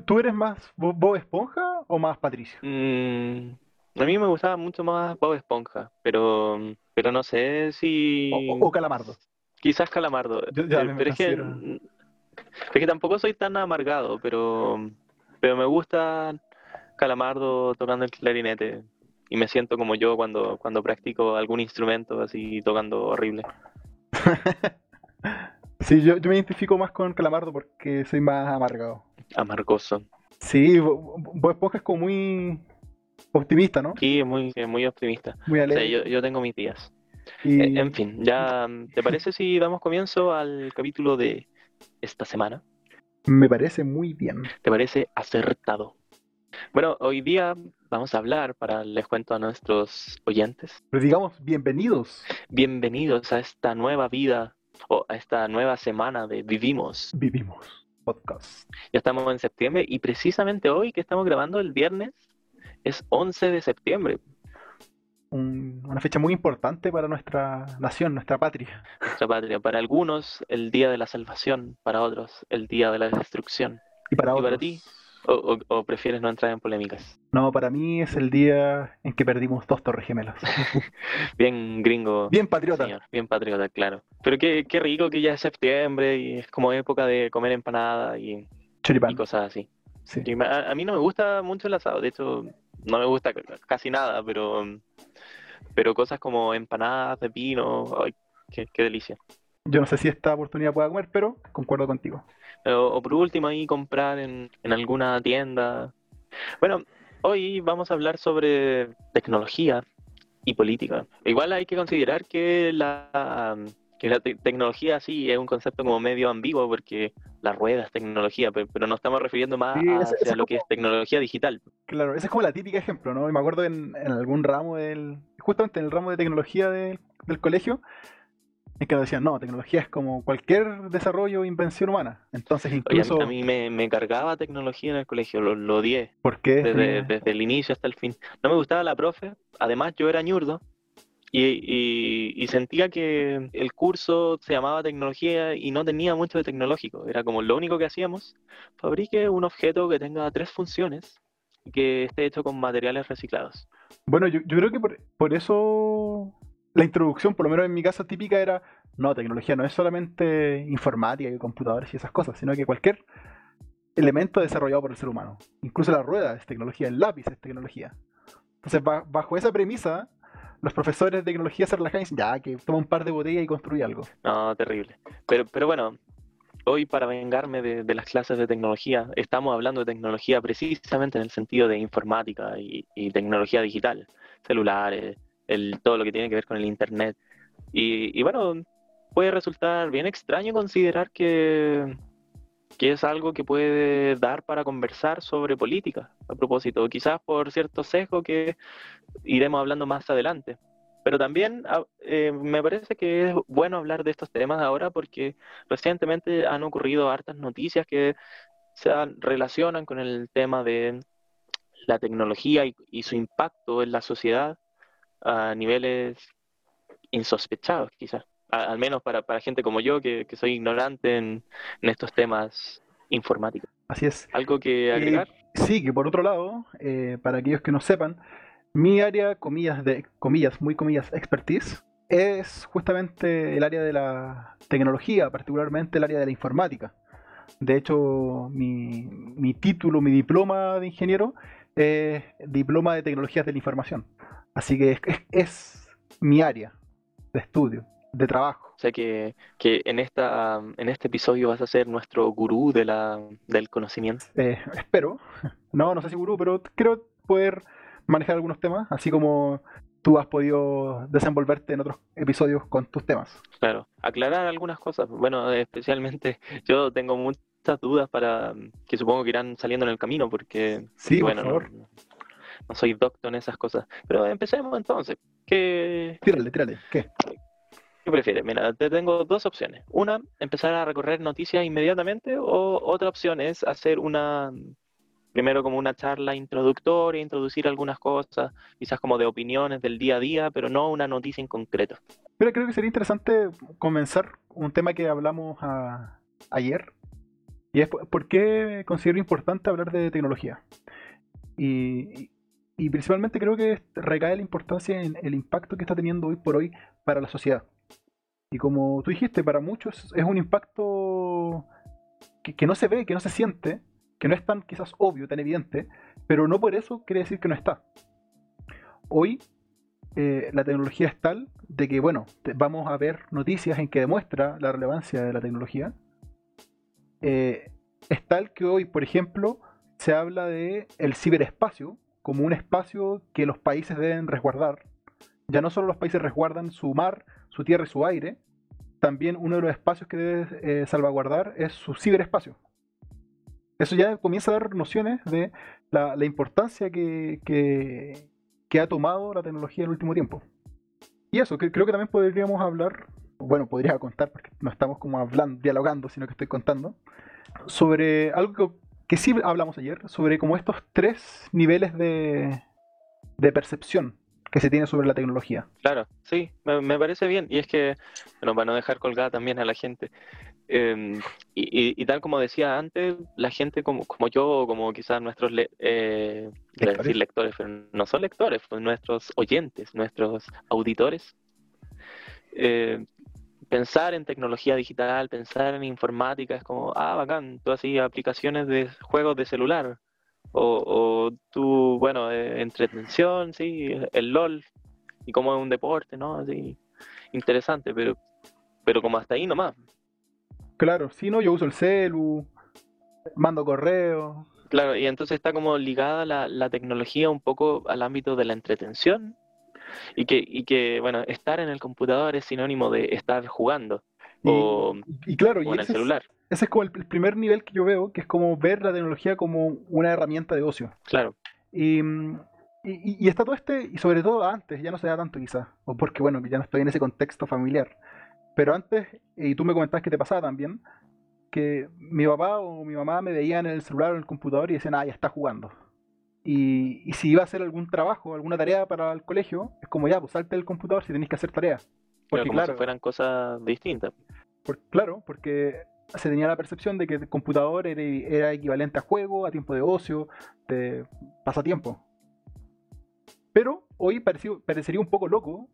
¿Tú, eres más Bob Esponja o más Patricio? Mm, a mí me gustaba mucho más Bob Esponja, pero, pero no sé si... O, Calamardo. Quizás Calamardo. Eh, pero es que, es que tampoco soy tan amargado, pero, pero me gusta Calamardo tocando el clarinete y me siento como yo cuando, cuando practico algún instrumento así tocando horrible. sí, yo, yo me identifico más con Calamardo porque soy más amargado. Amargoso. Sí, Esponja es como muy optimista, ¿no? Sí, es muy, muy optimista. Muy alegre. yo, yo, tengo mis días. Eh, en fin, ya, ¿te parece si damos comienzo al capítulo de esta semana? Me parece muy bien. ¿Te parece acertado? Bueno, hoy día vamos a hablar, para les cuento a nuestros oyentes. Pero digamos, bienvenidos. Bienvenidos a esta nueva vida o a esta nueva semana de Vivimos. Vivimos, podcast. Ya estamos en septiembre y precisamente hoy que estamos grabando el viernes es 11 de septiembre. una fecha muy importante para nuestra nación, nuestra patria. Nuestra patria. Para algunos, el día de la salvación, para otros, el día de la destrucción. Y para, ¿Y para ti, o, prefieres no entrar en polémicas? No, para mí es el día en que perdimos dos torres gemelas. bien gringo. Bien patriota. bien patriota, claro. Pero qué, qué, rico que ya es septiembre y es como época de comer empanada y, y cosas así. a, mí no me gusta mucho el asado, de hecho no me gusta casi nada, pero, pero cosas como empanadas de pino, ay, qué, qué delicia. Yo no sé si esta oportunidad pueda comer, pero concuerdo contigo. O, por último ahí comprar en, alguna tienda. Bueno, hoy vamos a hablar sobre tecnología y política. Igual hay que considerar que la, que la tecnología sí es un concepto como medio ambiguo porque la rueda es tecnología, pero, no estamos refiriendo más a lo que es tecnología digital. Claro, ese es como la típica ejemplo, ¿no? Y me acuerdo en, en algún ramo del, justamente en el ramo de tecnología del colegio, es que decían, no, tecnología es como cualquier desarrollo o invención humana. Entonces incluso... a mí, me, cargaba tecnología en el colegio, lo, lo odié. ¿Por qué? Desde, el inicio hasta el fin. No me gustaba la profe, además yo era ñurdo, y, sentía que el curso se llamaba tecnología y no tenía mucho de tecnológico. Era como lo único que hacíamos, fabrique un objeto que tenga tres funciones y que esté hecho con materiales reciclados. Bueno, yo, creo que por, por, eso la introducción, por lo menos en mi casa típica, era, no, tecnología no es solamente informática y computadores y esas cosas, sino que cualquier elemento desarrollado por el ser humano. Incluso la rueda es tecnología, el lápiz es tecnología. Entonces, bajo esa premisa, los profesores de tecnología se relajan y ya, que toma un par de botellas y construye algo. No, terrible. Pero, pero bueno, hoy para vengarme de, las clases de tecnología, estamos hablando de tecnología precisamente en el sentido de informática y tecnología digital, celulares, todo lo que tiene que ver con el Internet. Y, bueno, puede resultar bien extraño considerar que, que es algo que puede dar para conversar sobre política, a propósito, quizás por cierto sesgo que iremos hablando más adelante. Pero también ah, eh, me parece que es bueno hablar de estos temas ahora porque recientemente han ocurrido hartas noticias que se relacionan con el tema de la tecnología y su impacto en la sociedad a niveles insospechados, quizás. al menos para, para, gente como yo, que, soy ignorante en, estos temas informáticos. Así es. ¿Algo que eh, agregar? sí, que por otro lado, eh, para aquellos que no sepan, mi área, comillas, de, comillas, muy comillas, expertise, es justamente el área de la tecnología, particularmente el área de la informática. De hecho, mi, mi título, mi diploma de ingeniero es diploma de tecnologías de la información. Así que es, mi área de estudio, de trabajo. O sea que, en, esta, en este episodio vas a ser nuestro gurú de la, del conocimiento. Eh, espero. No, no sé si gurú, pero creo poder manejar algunos temas, así como tú has podido desenvolverte en otros episodios con tus temas. Claro, aclarar algunas cosas. Bueno, especialmente yo tengo muchas dudas para que supongo que irán saliendo en el camino, porque sí, bueno, por favor no soy doctor en esas cosas. Pero empecemos entonces. ¿Qué... Tírale, tírale. ¿Qué? ¿Qué prefieres? Mira, te tengo dos opciones. Una, empezar a recorrer noticias inmediatamente o otra opción es hacer una, primero como una charla introductoria, introducir algunas cosas, quizás como de opiniones del día a día, pero no una noticia en concreto. Pero creo que sería interesante comenzar un tema que hablamos ayer, Y es por qué considero importante hablar de tecnología. Y, y principalmente creo que recae la importancia en el impacto que está teniendo hoy por hoy para la sociedad. Y como tú dijiste, para muchos es un impacto que, no se ve, que no se siente, que no es tan quizás obvio, tan evidente, pero no por eso quiere decir que no está. Hoy eh, la tecnología es tal de que, bueno, vamos a ver noticias en que demuestra la relevancia de la tecnología. Eh, es tal que hoy, por ejemplo, se habla de el ciberespacio como un espacio que los países deben resguardar. Ya no solo los países resguardan su mar, su tierra y su aire, también uno de los espacios que debe eh, salvaguardar es su ciberespacio. Eso ya comienza a dar nociones de la, importancia que, que, ha tomado la tecnología en el último tiempo. Y eso, creo que también podríamos hablar, bueno, podría contar, porque no estamos como hablando, dialogando, sino que estoy contando, sobre algo que que sí hablamos ayer, sobre como estos tres niveles de, percepción que se tiene sobre la tecnología. Claro, sí, me, parece bien. Y es que, bueno, para no dejar colgada también a la gente. Em, y, tal como decía antes, la gente como, como yo, como quizás nuestros eh, ¿Lectores? Decir lectores, pero no son lectores, pues nuestros oyentes, nuestros auditores, eh, pensar en tecnología digital, pensar en informática, es como, ah, bacán, tú así aplicaciones de juegos de celular. O, o tú, bueno, eh, entretención, sí, el LOL, y como es un deporte, ¿no? Así, interesante, pero, pero como hasta ahí nomás. Claro, sí, no, yo uso el celu, mando correo. Claro, y entonces está como ligada la, la tecnología un poco al ámbito de la entretención y que, y que, bueno, estar en el computador es sinónimo de estar jugando. o, y, claro, y en el celular. ese es como el, primer nivel que yo veo, que es como ver la tecnología como una herramienta de ocio. Claro. Y, y, está todo este, y sobre todo antes, ya no se da tanto quizás, o porque bueno, ya no estoy en ese contexto familiar. Pero antes, y tú me comentabas que te pasaba también, que mi papá o mi mamá me veían en el celular o en el computador y decían, ah, ya está jugando. Y, si iba a hacer algún trabajo, alguna tarea para el colegio, es como ya, pues salte del computador si tenéis que hacer tareas. Porque, como si fueran cosas distintas. claro, porque se tenía la percepción de que el computador era, equivalente a juego, a tiempo de ocio, de pasatiempo. Pero hoy parecería un poco loco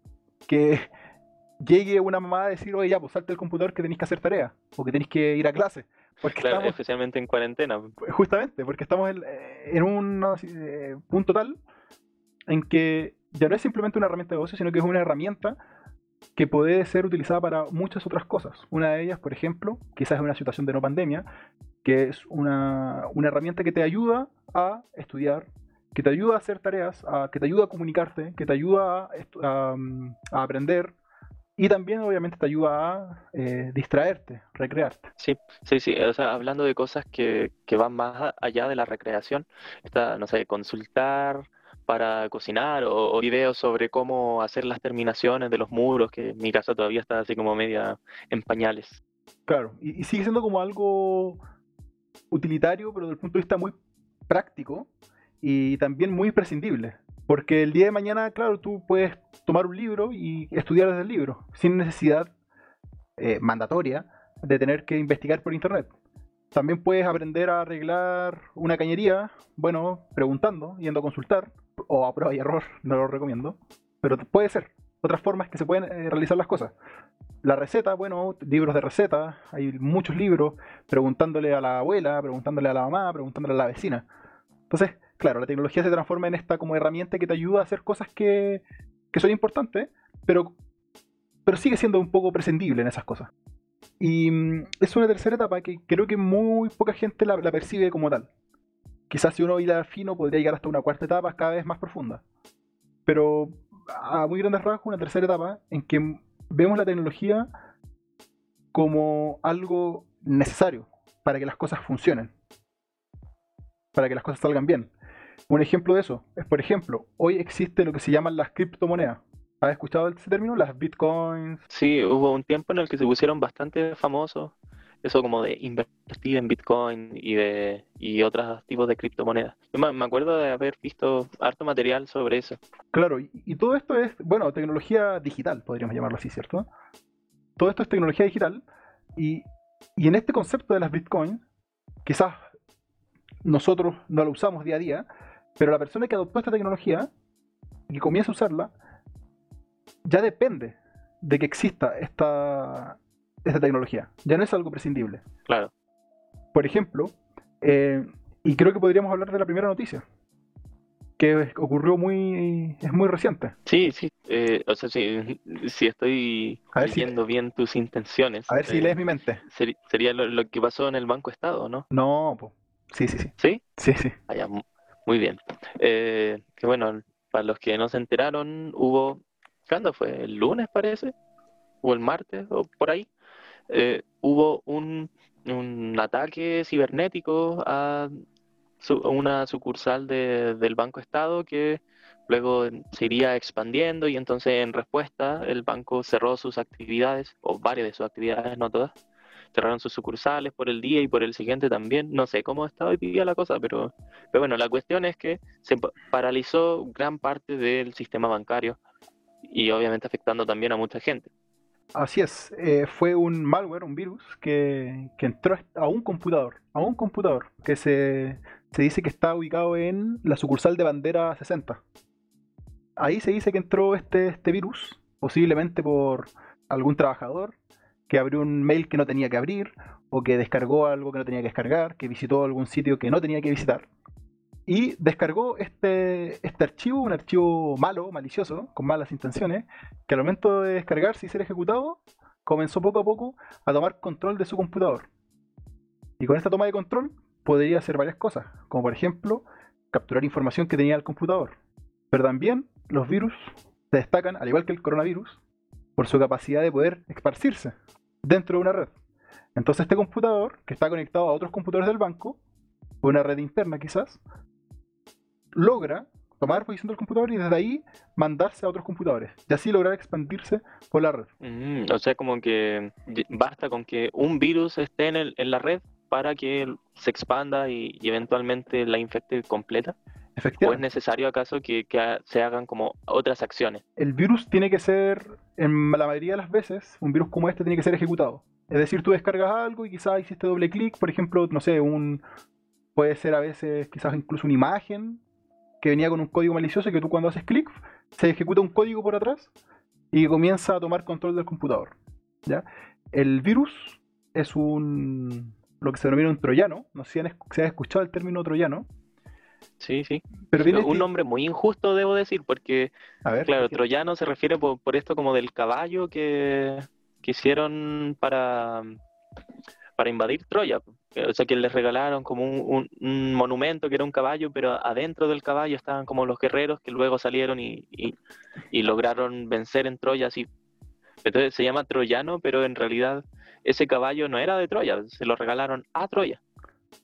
que llegue una mamá a decir, oye, ya, pues salte del computador que tenéis que hacer tareas, o que tenéis que ir a clase. Porque claro, especialmente en cuarentena. Justamente, porque estamos en, un eh, punto tal en que ya no es simplemente una herramienta de negocio, sino que es una herramienta que puede ser utilizada para muchas otras cosas. Una de ellas, por ejemplo, quizás en una situación de no pandemia, que es una, herramienta que te ayuda a estudiar, que te ayuda a hacer tareas, a, que te ayuda a comunicarte, que te ayuda a aprender, y también obviamente te ayuda a eh, distraerte, recrearte. Sí, sí, sí. O sea, hablando de cosas que, que van más allá de la recreación, está, no sé, consultar para cocinar o, videos sobre cómo hacer las terminaciones de los muros, que en mi casa todavía está así como media en pañales. Claro, y, y sigue siendo como algo utilitario, pero desde el punto de vista muy práctico y también muy imprescindible. Porque el día de mañana, claro, tú puedes tomar un libro y estudiar desde el libro, sin necesidad eh, mandatoria de tener que investigar por internet. También puedes aprender a arreglar una cañería, bueno, preguntando, yendo a consultar, o a prueba y error, no lo recomiendo, pero puede ser. Otras formas que se pueden eh, realizar las cosas. La receta, bueno, libros de receta, hay muchos libros, preguntándole a la abuela, preguntándole a la mamá, preguntándole a la vecina. Entonces, claro, la tecnología se transforma en esta como herramienta que te ayuda a hacer cosas que, son importantes, pero, pero sigue siendo un poco prescindible en esas cosas. Y mm, es una tercera etapa que creo que muy poca gente la, percibe como tal. Quizás si uno hila fino podría llegar hasta una cuarta etapa cada vez más profunda. Pero a muy grandes rasgos, una tercera etapa en que vemos la tecnología como algo necesario para que las cosas funcionen, para que las cosas salgan bien. Un ejemplo de eso es, por ejemplo, hoy existe lo que se llaman las criptomonedas. ¿Has escuchado ese término? Las bitcoins. Sí, hubo un tiempo en el que se pusieron bastante famosos eso como de invertir en bitcoin y de y otros tipos de criptomonedas. me acuerdo de haber visto harto material sobre eso. Claro, y, todo esto es, bueno, tecnología digital, podríamos llamarlo así, ¿cierto? Todo esto es tecnología digital y, y en este concepto de las bitcoins quizás nosotros no la usamos día a día, pero la persona que adoptó esta tecnología y que comienza a usarla, ya depende de que exista esta, esta tecnología. Ya no es algo prescindible. Claro. Por ejemplo, eh, y creo que podríamos hablar de la primera noticia, que ocurrió muy, es muy reciente. Sí, sí, eh, o sea, sí, si estoy ver si- leyendo bien tus intenciones. A ver si eh, lees mi mente. sería lo, lo que pasó en el Banco Estado, ¿no? No, po. sí, sí, sí. ¿Sí? Sí, sí. Ah, muy bien. Eh, que bueno, para los que no se enteraron, hubo, ¿cuándo fue? ¿El lunes parece? ¿O el martes? ¿O por ahí? Eh, hubo un, ataque cibernético a su- una sucursal de- del Banco Estado que luego se iría expandiendo y entonces en respuesta el banco cerró sus actividades, o varias de sus actividades, no todas. Cerraron sus sucursales por el día y por el siguiente también. No sé cómo está hoy día la cosa, pero, pero bueno, la cuestión es que se pa- paralizó gran parte del sistema bancario y obviamente afectando también a mucha gente. Así es. eh, fue un malware, un virus, que, que entró a un computador. A un computador que se, se dice que está ubicado en la sucursal de bandera 60. Ahí se dice que entró este, este virus, posiblemente por algún trabajador que abrió un mail que no tenía que abrir, o que descargó algo que no tenía que descargar, que visitó algún sitio que no tenía que visitar. Y descargó este, este archivo, un archivo malo, malicioso, con malas intenciones, que al momento de descargarse y ser ejecutado, comenzó poco a poco a tomar control de su computador. Y con esta toma de control podría hacer varias cosas, como por ejemplo capturar información que tenía el computador. Pero también los virus se destacan, al igual que el coronavirus, por su capacidad de poder esparcirse dentro de una red. Entonces este computador, que está conectado a otros computadores del banco, una red interna quizás, logra tomar posición del computador y desde ahí mandarse a otros computadores. Y así lograr expandirse por la red. Mm, o sea, como que basta con que un virus esté en, el- en la red para que se expanda y, y eventualmente la infecte completa. ¿O es necesario acaso que, se hagan como otras acciones? el virus tiene que ser, en la mayoría de las veces, un virus como este tiene que ser ejecutado. Es decir, tú descargas algo y quizás hiciste doble clic, por ejemplo, no sé, un puede ser a veces quizás incluso una imagen que venía con un código malicioso y que tú cuando haces clic se ejecuta un código por atrás y comienza a tomar control del computador. ¿ya? El virus es un lo que se denomina un troyano, no sé si han si has escuchado el término troyano, Sí, sí. pero viene Un nombre muy injusto, debo decir, porque, a ver, claro, troyano se refiere por, por esto como del caballo que, que hicieron para, para invadir Troya. O sea, que les regalaron como un, un- un monumento que era un caballo, pero adentro del caballo estaban como los guerreros que luego salieron y, y- y lograron vencer en Troya. Así. Entonces se llama troyano, pero en realidad ese caballo no era de Troya, se lo regalaron a Troya.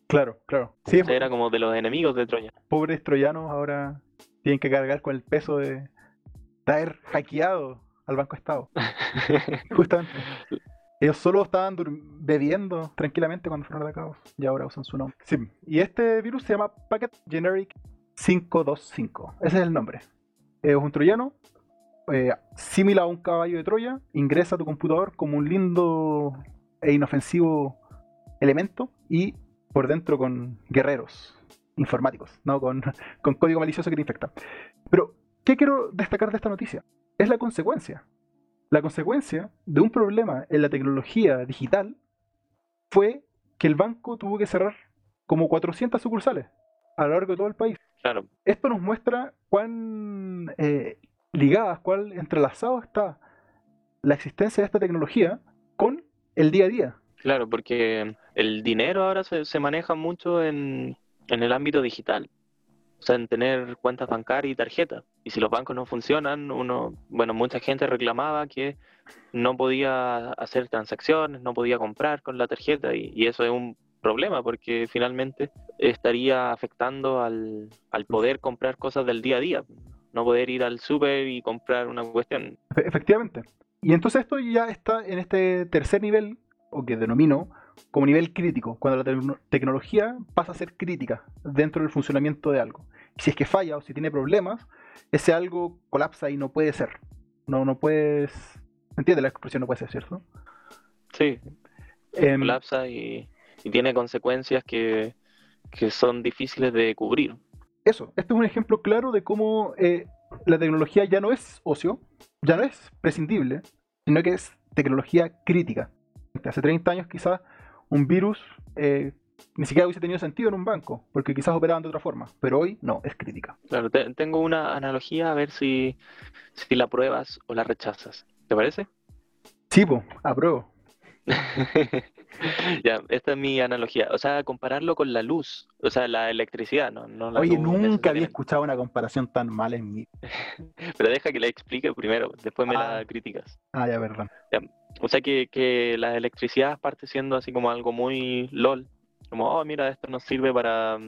Claro, claro. Sí, O sea, era como de los enemigos de Troya. pobres troyanos ahora tienen que cargar con el peso de, haber hackeado al Banco Estado. Justamente. Ellos solo estaban bebiendo tranquilamente cuando fueron atacados y ahora usan su nombre. Sí, y este virus se llama Packet Generic 525. Ese es el nombre. Es un troyano eh, similar a un caballo de Troya. Ingresa a tu computador como un lindo e inofensivo elemento y por dentro con guerreros informáticos, no con, con código malicioso que te infecta. Pero, ¿qué quiero destacar de esta noticia? Es la consecuencia. La consecuencia de un problema en la tecnología digital fue que el banco tuvo que cerrar como 400 sucursales a lo largo de todo el país. Claro, Esto nos muestra cuán eh, ligadas, cuán entrelazado está la existencia de esta tecnología con el día a día. Claro, porque el dinero ahora se, se maneja mucho en, en el ámbito digital. O sea, en tener cuentas bancarias y tarjetas. Y si los bancos no funcionan, uno, bueno, mucha gente reclamaba que no podía hacer transacciones, no podía comprar con la tarjeta y, eso es un problema porque finalmente estaría afectando al, al poder comprar cosas del día a día. No poder ir al súper y comprar una cuestión. Efe- Efectivamente. Y entonces esto ya está en este tercer nivel, o que denomino como nivel crítico, cuando la tecno- tecnología pasa a ser crítica dentro del funcionamiento de algo. Si es que falla o si tiene problemas, ese algo colapsa y no puede ser. No, no puedes... ¿Entiendes la expresión? No puede ser, ¿cierto? Sí, Em, colapsa y, tiene consecuencias que, son difíciles de cubrir. Eso, este es un ejemplo claro de cómo eh, la tecnología ya no es ocio, ya no es prescindible, sino que es tecnología crítica. Hace 30 años quizás un virus eh, ni siquiera hubiese tenido sentido en un banco, porque quizás operaban de otra forma, pero hoy no, es crítica. Claro, tengo una analogía a ver si, si la pruebas o la rechazas. ¿Te parece? Sí, pues, apruebo. ya, esta es mi analogía. O sea, compararlo con la luz, o sea, la electricidad, ¿no? no Oye, nunca había escuchado una comparación tan mala en mí. Pero deja que la explique primero, después me la ah. críticas. Ah, ya, verdad. O sea, que, que la electricidad parte siendo así como algo muy LOL, como, oh, mira, esto nos sirve para,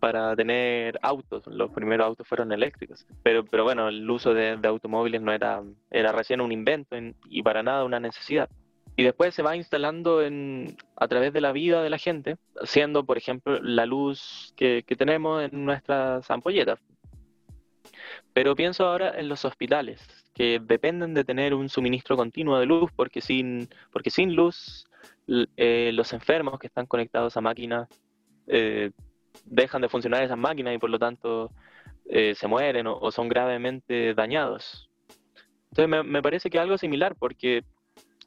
para tener autos. Los primeros autos fueron eléctricos. Pero, pero bueno, el uso de, automóviles no era, era recién un invento y para nada una necesidad. Y después se va instalando en, a través de la vida de la gente, siendo, por ejemplo, la luz que, que tenemos en nuestras ampolletas. Pero pienso ahora en los hospitales, que dependen de tener un suministro continuo de luz, porque sin, porque sin luz eh, los enfermos que están conectados a máquinas eh, dejan de funcionar esas máquinas y por lo tanto eh, se mueren o, son gravemente dañados. Entonces me, parece que algo similar porque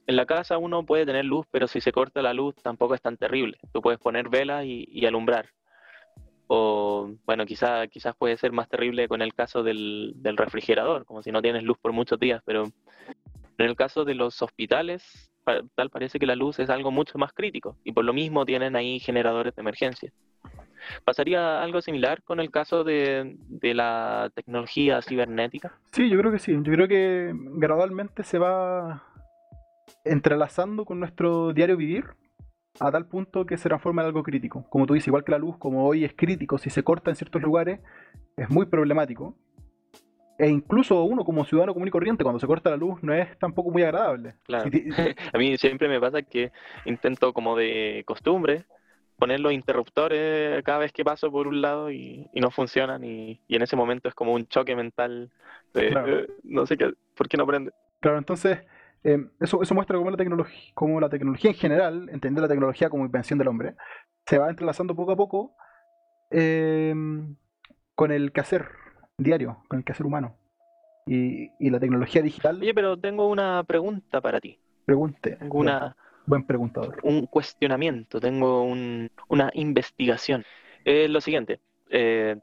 en la casa uno puede tener luz, pero si se corta la luz tampoco es tan terrible. Tú puedes poner velas y, alumbrar. O bueno, quizás quizás puede ser más terrible con el caso del, refrigerador, como si no tienes luz por muchos días, pero en el caso de los hospitales tal parece que la luz es algo mucho más crítico y por lo mismo tienen ahí generadores de emergencia. ¿Pasaría algo similar con el caso de, la tecnología cibernética? Sí, yo creo que sí. Yo creo que gradualmente se va entrelazando con nuestro diario vivir a tal punto que se transforma en algo crítico. Como tú dices, igual que la luz, como hoy es crítico, si se corta en ciertos lugares, es muy problemático. E incluso uno como ciudadano común y corriente, cuando se corta la luz, no es tampoco muy agradable. Claro. a mí siempre me pasa que intento como de costumbre poner los interruptores cada vez que paso por un lado y, no funcionan y, en ese momento es como un choque mental de eh, no sé qué, ¿por qué no prende? Claro, entonces eh, eso, eso muestra cómo la, tecnología, cómo la tecnología en general, entender la tecnología como invención del hombre, se va entrelazando poco a poco eh, con el quehacer diario, con el quehacer humano. Y, la tecnología digital. Oye, pero tengo una pregunta para ti. Pregunte. Tengo una, buen preguntador. Un cuestionamiento, tengo una investigación. Es lo siguiente. Eh,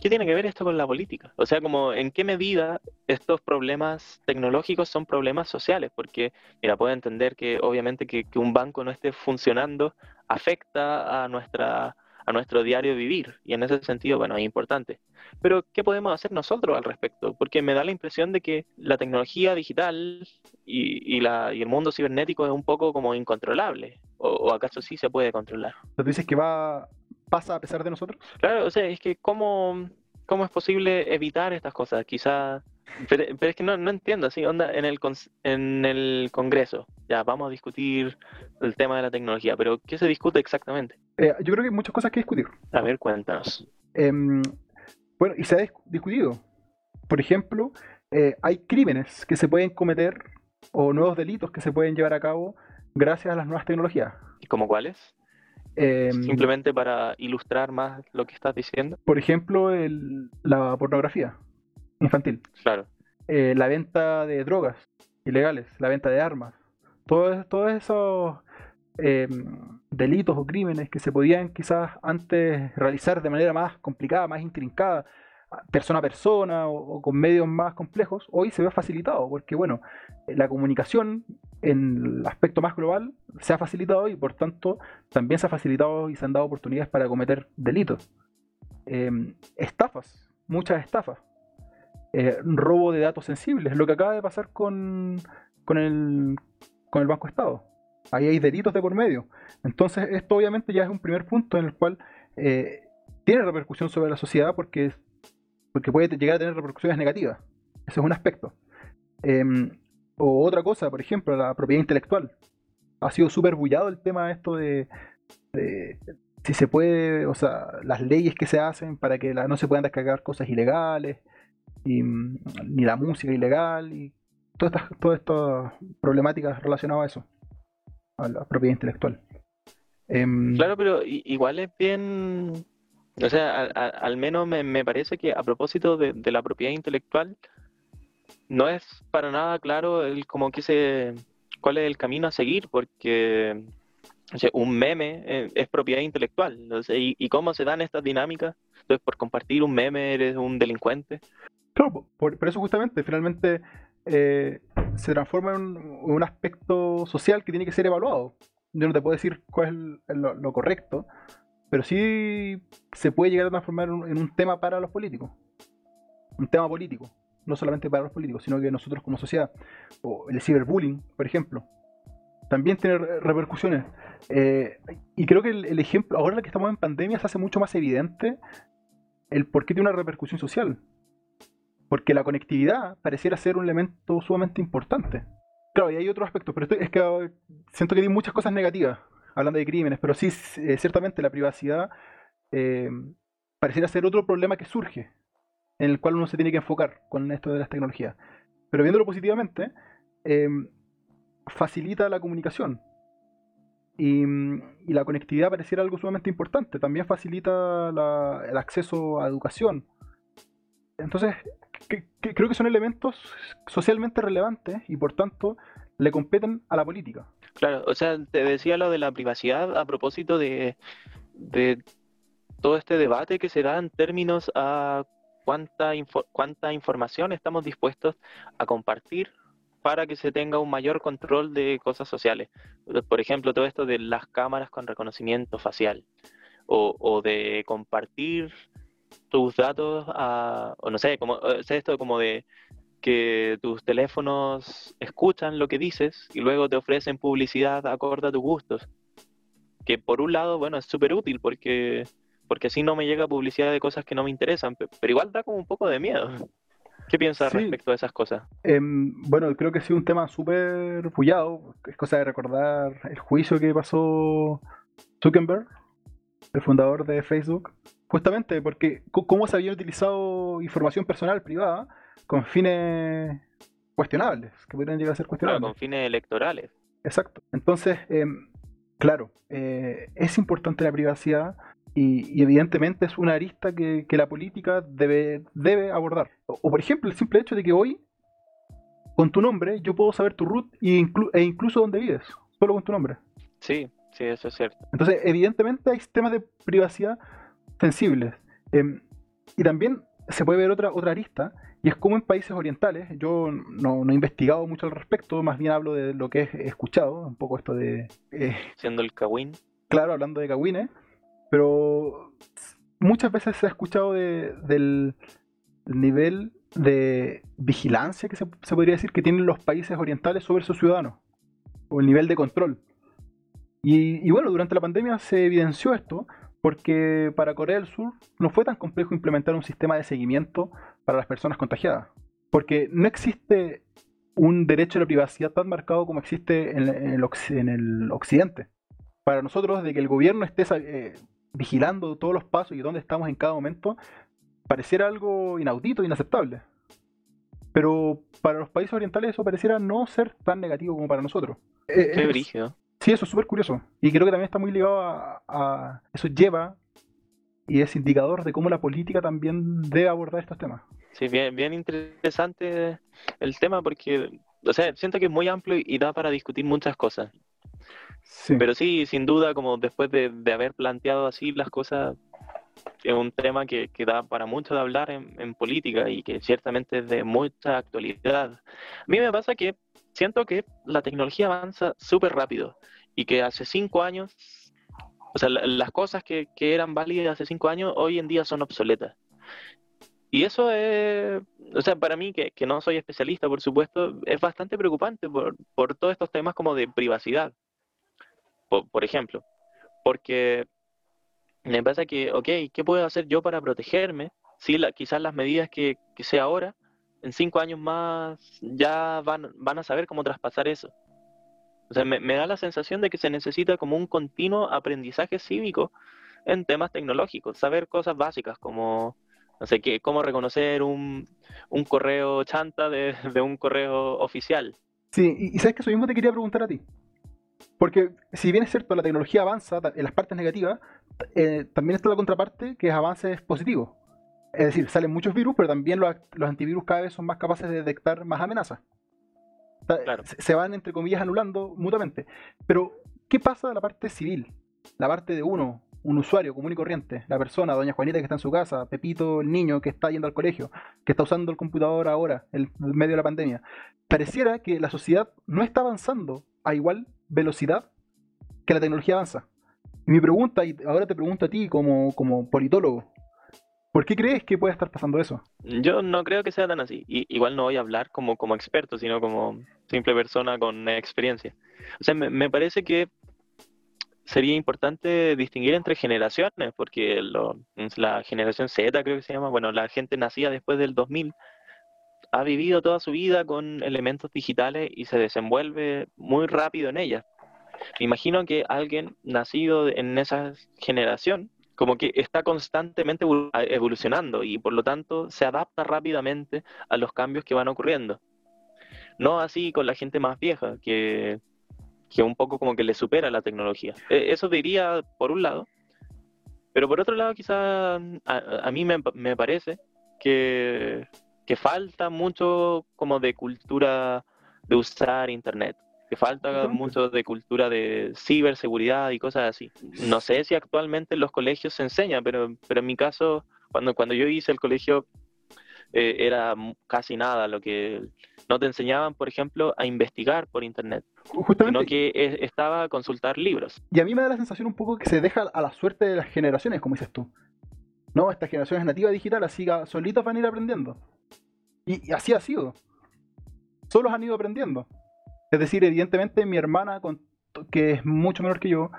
¿Qué tiene que ver esto con la política? O sea, como en qué medida estos problemas tecnológicos son problemas sociales, porque, mira, puedo entender que obviamente que, que un banco no esté funcionando afecta a nuestra a nuestro diario vivir. Y en ese sentido, bueno, es importante. Pero, ¿qué podemos hacer nosotros al respecto? Porque me da la impresión de que la tecnología digital y, la, y el mundo cibernético es un poco como incontrolable. ¿O, acaso sí se puede controlar? ¿Tú dices que va pasa a pesar de nosotros? Claro, o sea, es que ¿cómo, cómo es posible evitar estas cosas? Quizás pero, es que no, no entiendo, así, onda, en el, en el Congreso, ya vamos a discutir el tema de la tecnología, pero ¿qué se discute exactamente? Eh, yo creo que hay muchas cosas que discutir. A ver, cuéntanos. Em, bueno, y se ha discutido. Por ejemplo, eh, hay crímenes que se pueden cometer o nuevos delitos que se pueden llevar a cabo gracias a las nuevas tecnologías. ¿Y como cuáles? Em, Simplemente para ilustrar más lo que estás diciendo. Por ejemplo, la pornografía infantil. Claro. Eh, la venta de drogas ilegales, la venta de armas. Todos, todos esos em, delitos o crímenes que se podían quizás antes realizar de manera más complicada, más intrincada, persona a persona o, con medios más complejos, hoy se ve facilitado, porque bueno, la comunicación en el aspecto más global se ha facilitado y por tanto también se ha facilitado y se han dado oportunidades para cometer delitos. Em, estafas, muchas estafas. Eh, robo de datos sensibles, lo que acaba de pasar con, con, el, con el Banco Estado. Ahí hay delitos de por medio. Entonces, esto obviamente ya es un primer punto en el cual eh, tiene repercusión sobre la sociedad porque, porque puede llegar a tener repercusiones negativas. Ese es un aspecto. Em, o otra cosa, por ejemplo, la propiedad intelectual. Ha sido súper bullado el tema esto de, si se puede, o sea, las leyes que se hacen para que no se puedan descargar cosas ilegales, y, ni la música ilegal y todas estas, todas estas problemáticas relacionadas a eso, a la propiedad intelectual. Em, Claro, pero igual es bien, o sea, al menos me, me parece que a propósito de, de la propiedad intelectual, no es para nada claro el como que se, cuál es el camino a seguir, porque un meme eh, es propiedad intelectual, y, cómo se dan estas dinámicas. Entonces, por compartir un meme eres un delincuente. Claro, po- por, eso justamente, finalmente eh, se transforma en un, aspecto social que tiene que ser evaluado. Yo no te puedo decir cuál es lo, lo correcto, pero sí se puede llegar a transformar en un tema para los políticos. Un tema político, no solamente para los políticos, sino que nosotros como sociedad. O el ciberbullying, por ejemplo, también tiene re- repercusiones. Eh, y creo que el, el ejemplo, ahora que estamos en pandemia, se hace mucho más evidente el por qué tiene una repercusión social porque la conectividad pareciera ser un elemento sumamente importante. Claro, y hay otros aspectos, pero estoy- es que ah, siento que hay muchas cosas negativas hablando de crímenes, pero sí, eh, ciertamente la privacidad eh, pareciera ser otro problema que surge, en el cual uno se tiene que enfocar con esto de las tecnologías. Pero viéndolo positivamente, eh, facilita la comunicación. Y, y la conectividad pareciera algo sumamente importante. También facilita la- el acceso a educación. Entonces, que- creo que son elementos socialmente relevantes y por tanto le competen a la política. Claro, o sea, te decía lo de la privacidad a propósito de, de todo este debate que se da en términos a cuánta, info- cuánta información estamos dispuestos a compartir para que se tenga un mayor control de cosas sociales. Por ejemplo, todo esto de las cámaras con reconocimiento facial o, o de compartir tus datos a, o no sé, como, sea, esto como de que tus teléfonos escuchan lo que dices y luego te ofrecen publicidad acorde a tus gustos. Que por un lado, bueno, es súper útil porque, porque así no me llega publicidad de cosas que no me interesan, pe- pero igual da como un poco de miedo. ¿Qué piensas Sí. respecto a esas cosas? Em, bueno, creo que ha sido un tema súper pullado. Es cosa de recordar el juicio que pasó Zuckerberg, el fundador de Facebook, justamente porque cómo se había utilizado información personal privada con fines cuestionables, que podrían llegar a ser Claro, cuestionables. con fines electorales. Exacto. Entonces, em, claro, eh, es importante la privacidad y, y evidentemente es una arista que, que la política debe, debe abordar. O, o, por ejemplo, el simple hecho de que hoy, con tu nombre, yo puedo saber tu root e, inclu- e incluso dónde vives, solo con tu nombre. Sí, sí, eso es cierto. Entonces, evidentemente hay temas de privacidad sensibles. Em, y también se puede ver otra, otra arista, y es como en países orientales, yo no, no he investigado mucho al respecto, más bien hablo de lo que he escuchado, un poco esto de, eh, Siendo el Kawin. claro, hablando de cagüines, pero muchas veces se ha escuchado de- del nivel de vigilancia que se, podría decir que tienen los países orientales sobre sus ciudadanos, o el nivel de control. Y, bueno, durante la pandemia se evidenció esto porque para Corea del Sur no fue tan complejo implementar un sistema de seguimiento para las personas contagiadas. Porque no existe un derecho a la privacidad tan marcado como existe en, el, occ- en el occidente. Para nosotros, de que el gobierno esté eh, vigilando todos los pasos y dónde estamos en cada momento, pareciera algo inaudito, inaceptable. Pero para los países orientales eso pareciera no ser tan negativo como para nosotros. Eh, Qué brígido. Sí, eso es súper curioso. Y creo que también está muy ligado a, a- Eso lleva y es indicador de cómo la política también debe abordar estos temas. Sí, bien, bien interesante el tema porque, o sea, siento que es muy amplio y da para discutir muchas cosas. Pero sí, sin duda, como después de, de haber planteado así las cosas, es un tema que, que da para mucho de hablar en, en política y que ciertamente es de mucha actualidad. A mí me pasa que siento que la tecnología avanza súper rápido y que hace cinco años, o sea, la- las cosas que, que eran válidas hace cinco años hoy en día son obsoletas. Y eso es, o sea, para mí, que, que no soy especialista, por supuesto, es bastante preocupante por, por todos estos temas como de privacidad por, por ejemplo. Porque me pasa que, ok, ¿qué puedo hacer yo para protegerme? Si la- quizás las medidas que, que sé ahora, en cinco años más, ya van, van a saber cómo traspasar eso. O sea, me, me da la sensación de que se necesita como un continuo aprendizaje cívico en temas tecnológicos, saber cosas básicas como, no sé, qué, cómo reconocer un, un correo chanta de, de un correo oficial. Sí, y sabes que eso mismo te quería preguntar a ti. Porque si bien es cierto, la tecnología avanza en las partes negativas, eh, también está la contraparte que es avances positivos. Es decir, salen muchos virus, pero también los, antivirus cada vez son más capaces de detectar más amenazas. Se van, entre comillas, anulando mutuamente. Pero, ¿qué pasa de la parte civil? La parte de uno, un usuario común y corriente, la persona, doña Juanita que está en su casa, Pepito, el niño que está yendo al colegio, que está usando el computador ahora, en medio de la pandemia. Pareciera que la sociedad no está avanzando a igual velocidad que la tecnología avanza. mi pregunta, y ahora te pregunto a ti como, como politólogo, ¿por qué crees que puede estar pasando eso? Yo no creo que sea tan así. Y, igual no voy a hablar como, como experto, sino como simple persona con experiencia. O sea, me parece que sería importante distinguir entre generaciones, porque la generación Z creo que se llama, bueno, la gente nacida después del 2000 ha vivido toda su vida con elementos digitales y se desenvuelve muy rápido en ellas. Me imagino que alguien nacido en esa generación como que está constantemente evolucionando y por lo tanto se adapta rápidamente a los cambios que van ocurriendo. No así con la gente más vieja, que, que un poco como que le supera la tecnología. E, eso diría por un lado, pero por otro lado quizá a, mí me, me parece que que falta mucho como de cultura de usar Internet, que falta mucho de cultura de ciberseguridad y cosas así. No sé si actualmente en los colegios se enseña, pero, pero en mi caso, cuando, cuando yo hice el colegio, eh, era casi nada lo que no te enseñaban, por ejemplo, a investigar por internet, sino que estaba a consultar libros. Y a mí me da la sensación un poco que se deja a la suerte de las generaciones, como dices tú. No, estas generaciones nativas digitales, así solitos van a ir aprendiendo. Y, así ha sido. Solos han ido aprendiendo. Es decir, evidentemente mi hermana, que es mucho menor que yo,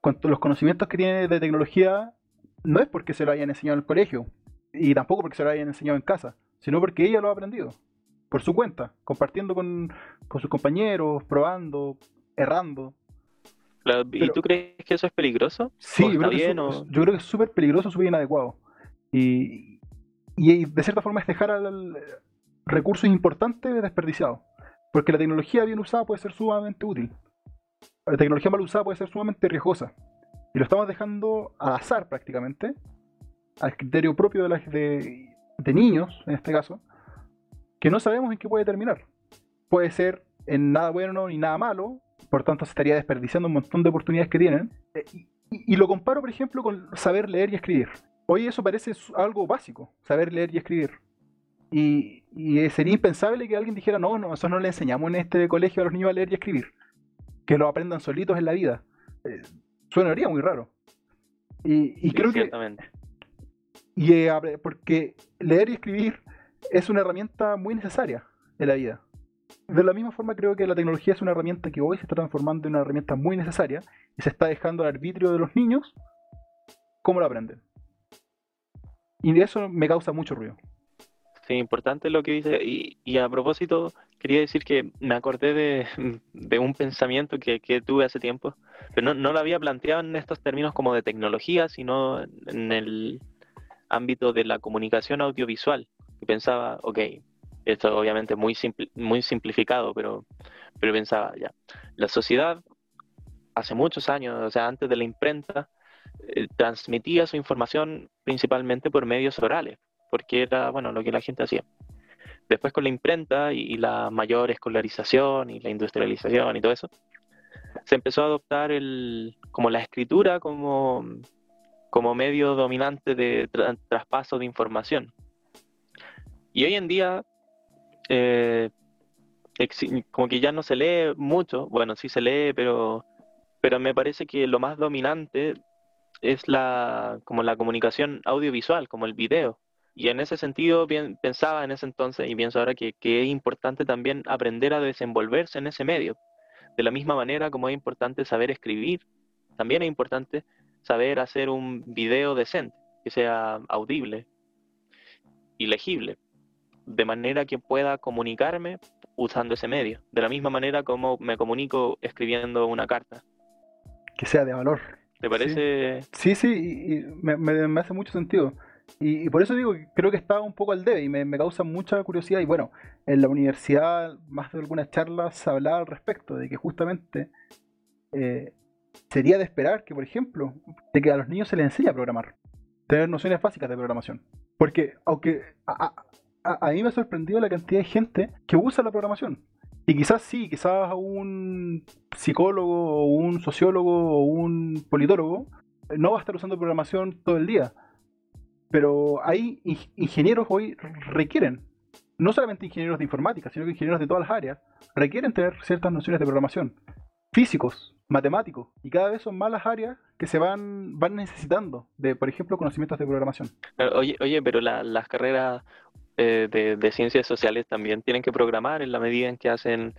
con los conocimientos que tiene de tecnología, no es porque se lo hayan enseñado en el colegio, y tampoco porque se lo hayan enseñado en casa, sino porque ella lo ha aprendido, por su cuenta, compartiendo con, sus compañeros, probando, errando. ¿Y tú crees que eso es peligroso? Sí, yo creo, que es súper peligroso, súper inadecuado. Y, y de cierta forma es dejar al, recursos importantes desperdiciados. Porque la tecnología bien usada puede ser sumamente útil. La tecnología mal usada puede ser sumamente riesgosa. Y lo estamos dejando al azar prácticamente, al criterio propio de, de, niños, en este caso, que no sabemos en qué puede terminar. Puede ser en nada bueno ni nada malo, por tanto se estaría desperdiciando un montón de oportunidades que tienen. Eh, y, y, lo comparo, por ejemplo, con saber leer y escribir. Hoy eso parece algo básico, saber leer y escribir. Y, sería impensable que alguien dijera, no, nosotros no le enseñamos en este colegio a los niños a leer y escribir. Que lo aprendan solitos en la vida. Eh, suenaría muy raro. Y, creo que... Y eh, porque leer y escribir es una herramienta muy necesaria en la vida. De la misma forma creo que la tecnología es una herramienta que hoy se está transformando en una herramienta muy necesaria y se está dejando al arbitrio de los niños cómo lo aprenden. Y eso me causa mucho ruido. Sí, importante lo que dice. Y, a propósito, quería decir que me acordé de, un pensamiento que, tuve hace tiempo, pero no, lo había planteado en estos términos como de tecnología, sino en el ámbito de la comunicación audiovisual. Y pensaba, ok, esto obviamente muy, muy simplificado, pero, pero pensaba, ya, la sociedad hace muchos años, o sea, antes de la imprenta, eh, transmitía su información principalmente por medios orales porque era, bueno, lo que la gente hacía. Después con la imprenta y, la mayor escolarización y la industrialización y todo eso, se empezó a adoptar el, como la escritura como, como medio dominante de traspaso de información. Y hoy en día, eh, como que ya no se lee mucho, bueno, sí se lee, pero, pero me parece que lo más dominante es la, como la comunicación audiovisual, como el video. Y en ese sentido pensaba en ese entonces y pienso ahora que, es importante también aprender a desenvolverse en ese medio. De la misma manera como es importante saber escribir, también es importante saber hacer un video decente, que sea audible y legible, de manera que pueda comunicarme usando ese medio, de la misma manera como me comunico escribiendo una carta. Que sea de valor. ¿Te parece? Sí, sí, y, me hace mucho sentido. Y, por eso digo que creo que está un poco al debe y me, causa mucha curiosidad. Y bueno, en la universidad, más de algunas charlas se hablaba al respecto, de que justamente eh, sería de esperar que, por ejemplo, de que a los niños se les enseñe a programar, tener nociones básicas de programación. Porque, aunque a, a, mí me ha sorprendido la cantidad de gente que usa la programación. Y quizás sí, quizás un psicólogo un sociólogo o un politólogo no va a estar usando programación todo el día. Pero hay ingenieros hoy requieren, no solamente ingenieros de informática, sino que ingenieros de todas las áreas, requieren tener ciertas nociones de programación. Físicos, matemáticos, y cada vez son más las áreas que se van, van necesitando de, por ejemplo, conocimientos de programación. Oye, oye pero las carreras eh, de, ciencias sociales también tienen que programar en la medida en que hacen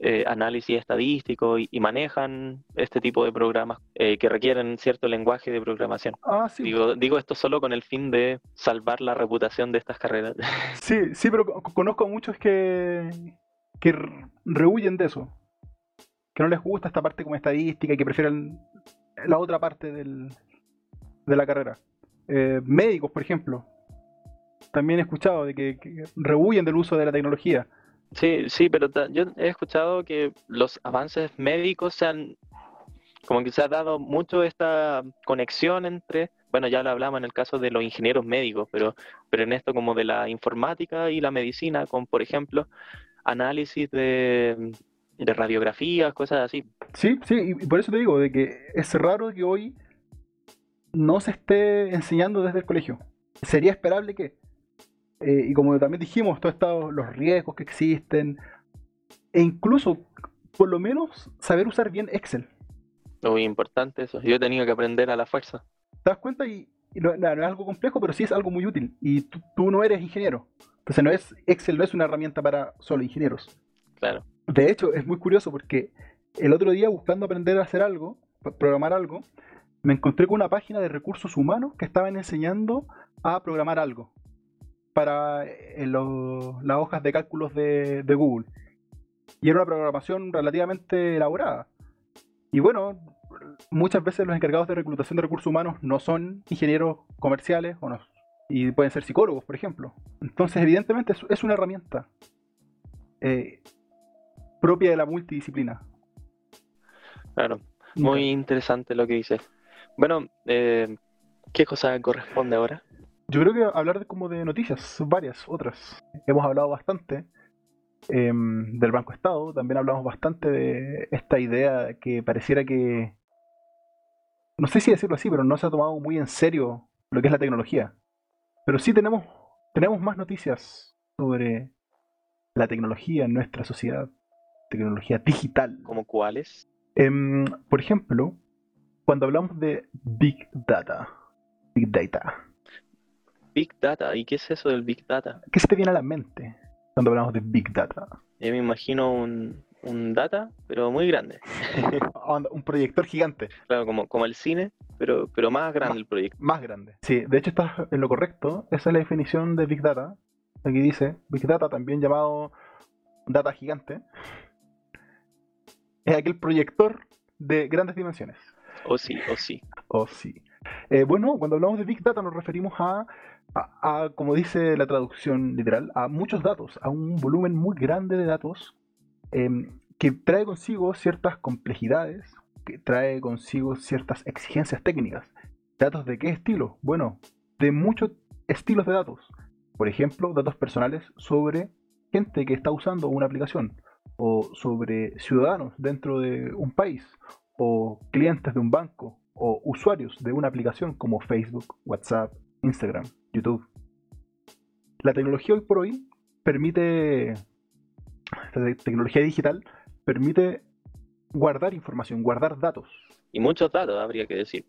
eh, análisis estadístico y, manejan este tipo de programas eh, que requieren cierto lenguaje de programación. Ah, digo, digo esto solo con el fin de salvar la reputación de estas carreras. Sí, sí, pero conozco a muchos que, que rehuyen de eso. Que no les gusta esta parte como estadística y que prefieren la otra parte del, de la carrera. médicos, por ejemplo, también he escuchado de que, que rehuyen del uso de la tecnología. Sí, sí, pero yo he escuchado que los avances médicos se han, como que se ha dado mucho esta conexión entre, bueno, ya lo hablamos en el caso de los ingenieros médicos, pero, pero en esto como de la informática y la medicina, con, por ejemplo, análisis de, de radiografías, cosas así. Sí, sí, y por eso te digo, de que es raro que hoy no se esté enseñando desde el colegio. Sería esperable que, eh, y como también dijimos, todos los riesgos que existen, e incluso, por lo menos, saber usar bien Excel. Muy importante eso. Yo he tenido que aprender a la fuerza. ¿Te das cuenta? Y, no, es algo complejo, pero sí es algo muy útil. Y tú, no eres ingeniero. Entonces, no es, Excel no es una herramienta para solo ingenieros. Claro. De hecho, es muy curioso porque el otro día, buscando aprender a hacer algo, programar algo, me encontré con una página de recursos humanos que estaban enseñando a programar algo para eh, las hojas de cálculos de, Google. Y era una programación relativamente elaborada. Y bueno, muchas veces los encargados de reclutación de recursos humanos no son ingenieros comerciales o no, y pueden ser psicólogos, por ejemplo. Entonces, evidentemente, es, una herramienta eh, propia de la multidisciplina. Claro, muy interesante lo que dices. Bueno, eh, ¿qué cosa corresponde ahora? Yo creo que hablar como de noticias, varias, otras. Hemos hablado bastante em, del Banco Estado, también hablamos bastante de esta idea que pareciera que, no sé si decirlo así, pero no se ha tomado muy en serio lo que es la tecnología. Pero sí tenemos, tenemos más noticias sobre la tecnología en nuestra sociedad, tecnología digital. ¿Como cuáles? Em, por ejemplo, cuando hablamos de Big Data. Big Data. Big Data. ¿Y qué es eso del Big Data? ¿Qué se te viene a la mente cuando hablamos de Big Data? Yo me imagino un, data, pero muy grande. un proyector gigante. Claro, como, como el cine, pero, pero más grande el proyecto. Más grande. Sí, de hecho estás en lo correcto. Esa es la definición de Big Data. Aquí dice, Big Data, también llamado data gigante, es aquel proyector de grandes dimensiones. O sí, o sí. O sí. Eh, bueno, cuando hablamos de Big Data nos referimos a a, como dice la traducción literal, a muchos datos, a un volumen muy grande de datos em, que trae consigo ciertas complejidades, que trae consigo ciertas exigencias técnicas. ¿Datos de qué estilo? Bueno, de muchos estilos de datos. Por ejemplo, datos personales sobre gente que está usando una aplicación, o sobre ciudadanos dentro de un país, o clientes de un banco, o usuarios de una aplicación como Facebook, WhatsApp, Instagram. YouTube. La tecnología hoy por hoy permite, la tecnología digital permite guardar información, guardar datos. Y muchos datos, habría que decir.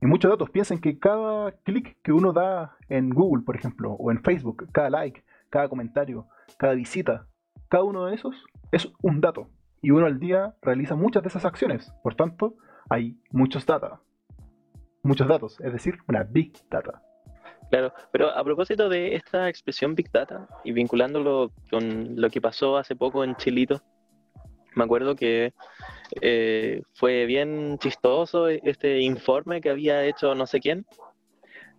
Y muchos datos. Piensen que cada clic que uno da en Google, por ejemplo, o en Facebook, cada like, cada comentario, cada visita, cada uno de esos es un dato. Y uno al día realiza muchas de esas acciones. Por tanto, hay muchos data. Muchos datos, es decir, una big data. Claro, pero a propósito de esta expresión Big Data y vinculándolo con lo que pasó hace poco en Chilito, me acuerdo que eh, fue bien chistoso este informe que había hecho no sé quién,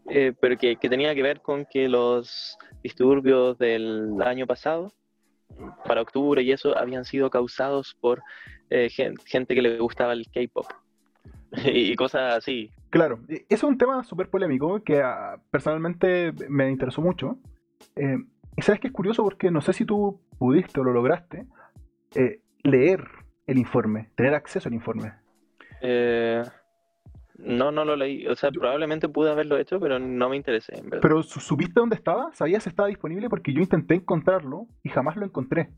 eh, pero que, tenía que ver con que los disturbios del año pasado, para octubre y eso, habían sido causados por eh, gente que le gustaba el K-pop y cosas así. Claro, eso es un tema súper polémico que ah, personalmente me interesó mucho. Eh, y sabes que es curioso porque no sé si tú pudiste o lo lograste eh, leer el informe, tener acceso al informe. Eh, no, no lo leí. O sea, probablemente pude haberlo hecho, pero no me interesé, en verdad. ¿Pero supiste dónde estaba? ¿Sabías si estaba disponible? Porque yo intenté encontrarlo y jamás lo encontré.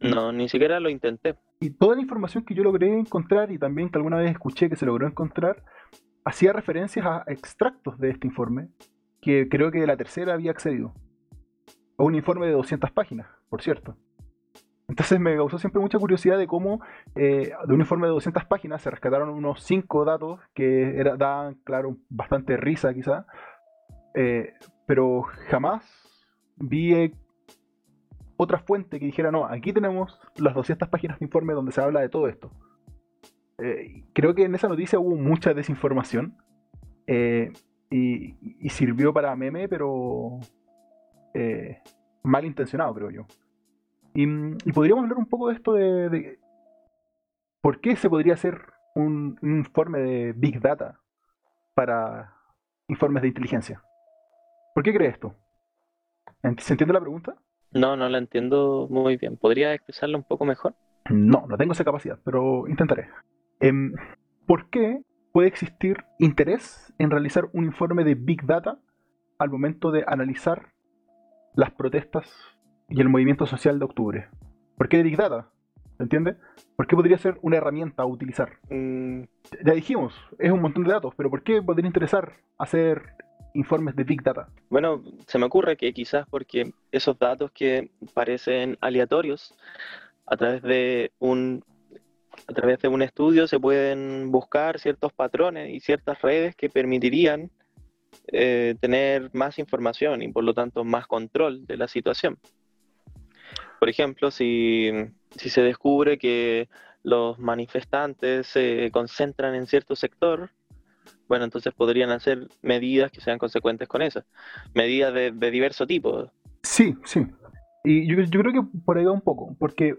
No, ni siquiera lo intenté. Y toda la información que yo logré encontrar y también que alguna vez escuché que se logró encontrar, hacía referencias a extractos de este informe que creo que la tercera había accedido. A un informe de 200 páginas, por cierto. Entonces me causó siempre mucha curiosidad de cómo eh, de un informe de 200 páginas se rescataron unos 5 datos que daban, claro, bastante risa quizá, eh, pero jamás vi eh, otra fuente que dijera, no, aquí tenemos las 200 páginas de informe donde se habla de todo esto. Creo que en esa noticia hubo mucha desinformación y, sirvió para meme, pero mal intencionado, creo yo. Y, podríamos hablar un poco de esto de, por qué se podría hacer un, informe de Big Data para informes de inteligencia. ¿Por qué crees esto? ¿Se entiende la pregunta? No, no la entiendo muy bien. ¿Podría expresarlo un poco mejor? No, no tengo esa capacidad, pero intentaré. Em, ¿Por qué puede existir interés en realizar un informe de Big Data al momento de analizar las protestas y el movimiento social de octubre. ¿Por qué Big Data? ¿Se entiende? ¿Por qué podría ser una herramienta a utilizar? Mm. Ya dijimos, es un montón de datos, pero ¿por qué podría interesar hacer informes de Big Data? Bueno, se me ocurre que quizás porque esos datos que parecen aleatorios, a través de un a través de un estudio se pueden buscar ciertos patrones y ciertas redes que permitirían eh, tener más información y por lo tanto más control de la situación. Por ejemplo, si, se descubre que los manifestantes se concentran en cierto sector, bueno, entonces podrían hacer medidas que sean consecuentes con eso. Medidas de, diverso tipo. Sí, sí. Y yo, yo, creo que por ahí va un poco, porque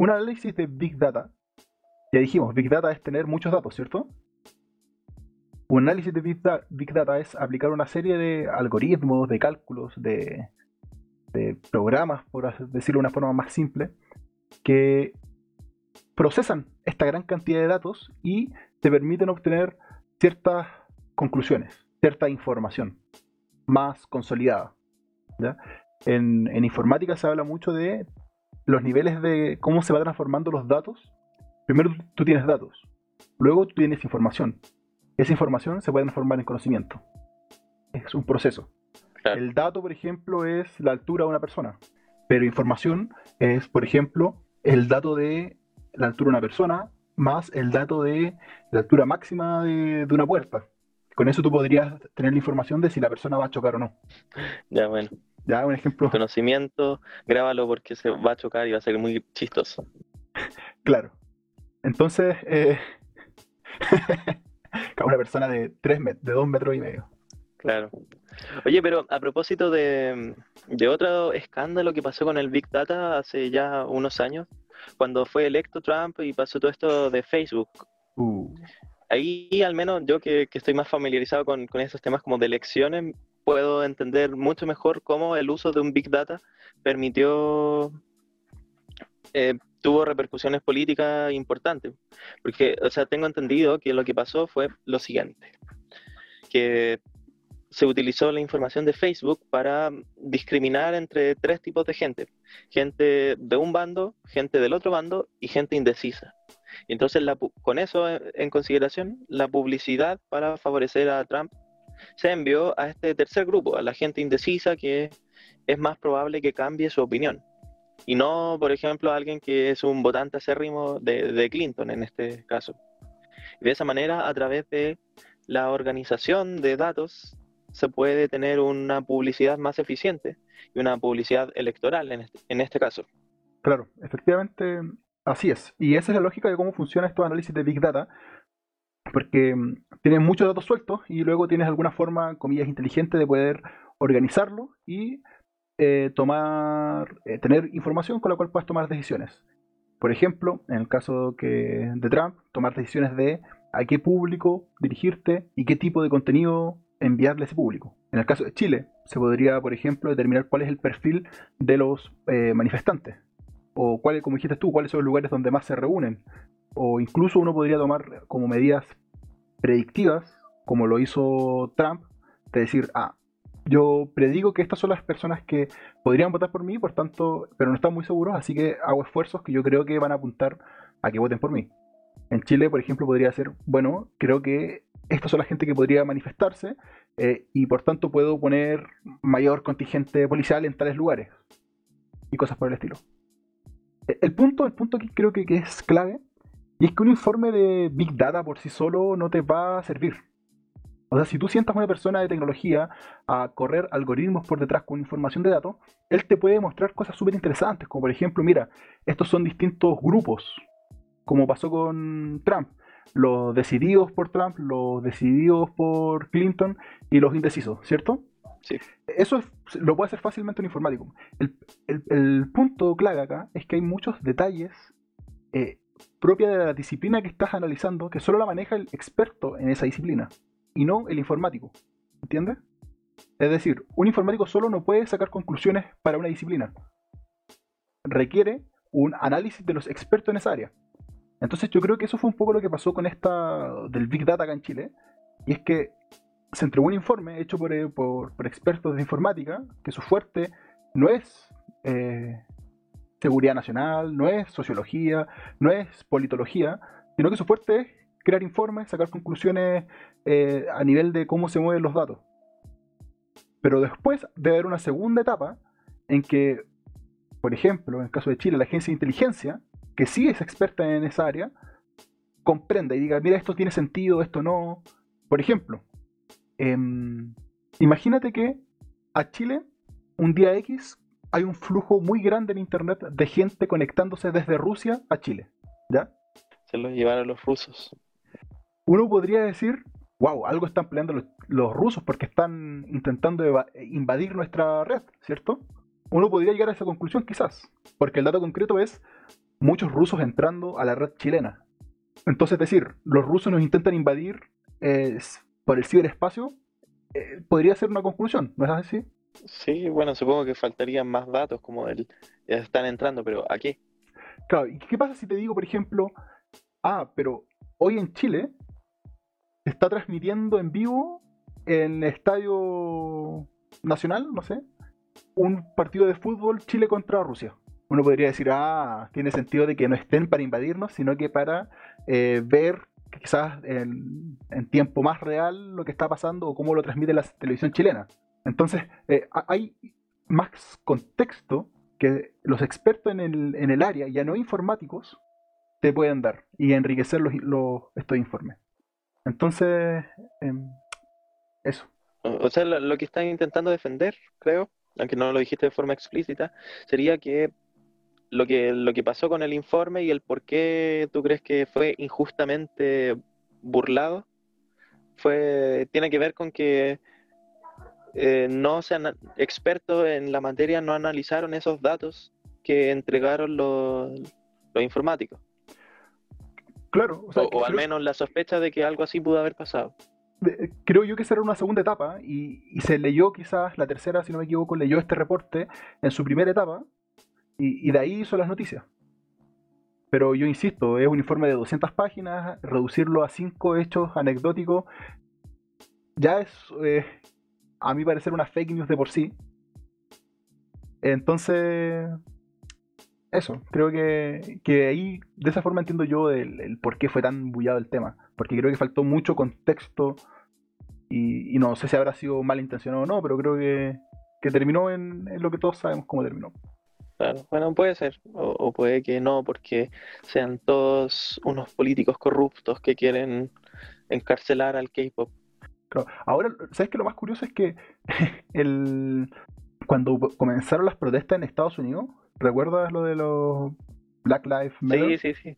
un análisis de Big Data, ya dijimos, Big Data es tener muchos datos, ¿cierto? Un análisis de Big Data es aplicar una serie de algoritmos, de cálculos, de, programas, por decirlo de una forma más simple, que procesan esta gran cantidad de datos y te permiten obtener ciertas conclusiones, cierta información más consolidada. En, informática se habla mucho de los niveles de cómo se van transformando los datos. Primero tú tienes datos, luego tú tienes información. Esa información se puede transformar en conocimiento. Es un proceso. El dato, por ejemplo, es la altura de una persona, pero información es, por ejemplo, el dato de la altura de una persona más el dato de la altura máxima de, una puerta. Con eso tú podrías tener la información de si la persona va a chocar o no. Ya, bueno. Ya, un ejemplo. conocimiento, grábalo porque se va a chocar y va a ser muy chistoso. claro. Entonces, eh... una persona de, tres de dos metros y medio. Claro. Oye, pero a propósito de, otro escándalo que pasó con el Big Data hace ya unos años, cuando fue electo Trump y pasó todo esto de Facebook. Uh. Ahí al menos yo que, estoy más familiarizado con, esos temas como de elecciones, puedo entender mucho mejor cómo el uso de un Big Data permitió, eh, tuvo repercusiones políticas importantes. Porque, o sea, tengo entendido que lo que pasó fue lo siguiente, que se utilizó la información de Facebook para discriminar entre tres tipos de gente. Gente de un bando, gente del otro bando y gente indecisa. Entonces con eso en consideración, la publicidad para favorecer a Trump se envió a este tercer grupo, a la gente indecisa que es más probable que cambie su opinión. Y no, por ejemplo, a alguien que es un votante acérrimo de, de Clinton en este caso. De esa manera, a través de la organización de datos se puede tener una publicidad más eficiente y una publicidad electoral en este, este caso. Claro, efectivamente, así es. Y esa es la lógica de cómo funciona estos análisis de Big Data, porque mm, tienes muchos datos sueltos y luego tienes alguna forma, comillas, inteligente de poder organizarlo y eh, tomar, eh, tener información con la cual puedes tomar decisiones. Por ejemplo, en el caso que de Trump, tomar decisiones de a qué público dirigirte y qué tipo de contenido enviarle a ese público. En el caso de Chile, se podría, por ejemplo, determinar cuál es el perfil de los eh, manifestantes. O cuál, como dijiste tú, cuáles son los lugares donde más se reúnen. O incluso uno podría tomar como medidas predictivas, como lo hizo Trump, de decir, ah, yo predigo que estas son las personas que podrían votar por mí, por tanto, pero no están muy seguros, así que hago esfuerzos que yo creo que van a apuntar a que voten por mí. En Chile, por ejemplo, podría ser, bueno, creo que estas son la gente que podría manifestarse eh, y por tanto puedo poner mayor contingente policial en tales lugares y cosas por el estilo. E, el punto, el punto que creo que, que es clave y es que un informe de Big Data por sí solo no te va a servir. O sea, si tú sientas a una persona de tecnología a correr algoritmos por detrás con información de datos, él te puede mostrar cosas súper interesantes, como por ejemplo, mira, estos son distintos grupos, como pasó con Trump los decididos por Trump, los decididos por Clinton y los indecisos, ¿cierto? Sí. Eso lo puede hacer fácilmente un informático. El, punto clave acá es que hay muchos detalles eh, propios de la disciplina que estás analizando que solo la maneja el experto en esa disciplina y no el informático. ¿Entiendes? Es decir, un informático solo no puede sacar conclusiones para una disciplina. Requiere un análisis de los expertos en esa área. Entonces yo creo que eso fue un poco lo que pasó con esta del Big Data acá en Chile. Y es que se entregó un informe hecho por, eh, expertos de informática, que su fuerte no es eh, seguridad nacional, no es sociología, no es politología, sino que su fuerte es crear informes, sacar conclusiones eh, a nivel de cómo se mueven los datos. Pero después debe haber una segunda etapa en que, por ejemplo, en el caso de Chile, la agencia de inteligencia que sí es experta en esa área, comprenda y diga, mira, esto tiene sentido, esto no. Por ejemplo, em, imagínate que a Chile, un día X, hay un flujo muy grande en Internet de gente conectándose desde Rusia a Chile. ¿Ya? Se lo llevaron los rusos. Uno podría decir, wow, algo están peleando los, los rusos porque están intentando invadir nuestra red, ¿cierto? Uno podría llegar a esa conclusión quizás, porque el dato concreto es muchos rusos entrando a la red chilena. Entonces, es decir, los rusos nos intentan invadir eh, por el ciberespacio, eh, podría ser una conclusión, ¿no es así? Sí, bueno, supongo que faltarían más datos como el ya están entrando, pero ¿a qué? Claro, ¿y qué pasa si te digo, por ejemplo, ah, pero hoy en Chile está transmitiendo en vivo en el Estadio Nacional, no sé, un partido de fútbol Chile contra Rusia? uno podría decir, ah, tiene sentido de que no estén para invadirnos, sino que para eh, ver quizás en, tiempo más real lo que está pasando o cómo lo transmite la televisión chilena. Entonces, eh, hay más contexto que los expertos en el, área, ya no informáticos, te pueden dar y enriquecer los, estos informes. Entonces, em, eso. O sea, lo, lo que están intentando defender, creo, aunque no lo dijiste de forma explícita, sería que lo que, lo que pasó con el informe y el por qué tú crees que fue injustamente burlado, fue, tiene que ver con que eh, no sean expertos en la materia, no analizaron esos datos que entregaron los, los informáticos. Claro, o, al menos la sospecha de que algo así pudo haber pasado. Creo yo que esa era una segunda etapa y, y se leyó quizás, la tercera, si no me equivoco, leyó este reporte en su primera etapa y, de ahí son las noticias. Pero yo insisto, es un informe de 200 páginas, reducirlo a 5 hechos anecdóticos ya es, eh, a mi parecer, una fake news de por sí. Entonces, eso, creo que, que ahí, de esa forma entiendo yo el, por qué fue tan bullado el tema. Porque creo que faltó mucho contexto y, no sé si habrá sido malintencionado o no, pero creo que, que terminó en, en lo que todos sabemos cómo terminó. Claro, bueno, puede ser, o, puede que no, porque sean todos unos políticos corruptos que quieren encarcelar al K-pop. Ahora, ¿sabes qué? Lo más curioso es que el, cuando comenzaron las protestas en Estados Unidos, ¿recuerdas lo de los Black Lives Matter? Sí, sí, sí.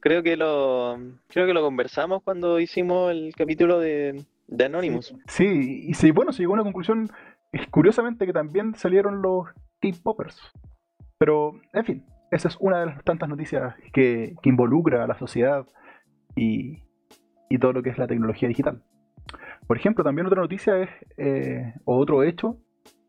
Creo que lo, creo que lo conversamos cuando hicimos el capítulo de, de Anonymous. Sí, y sí, bueno, se llegó a una conclusión, curiosamente que también salieron los K-Poppers. Pero, en fin, esa es una de las tantas noticias que, involucra a la sociedad y, todo lo que es la tecnología digital. Por ejemplo, también otra noticia es, eh, o otro hecho,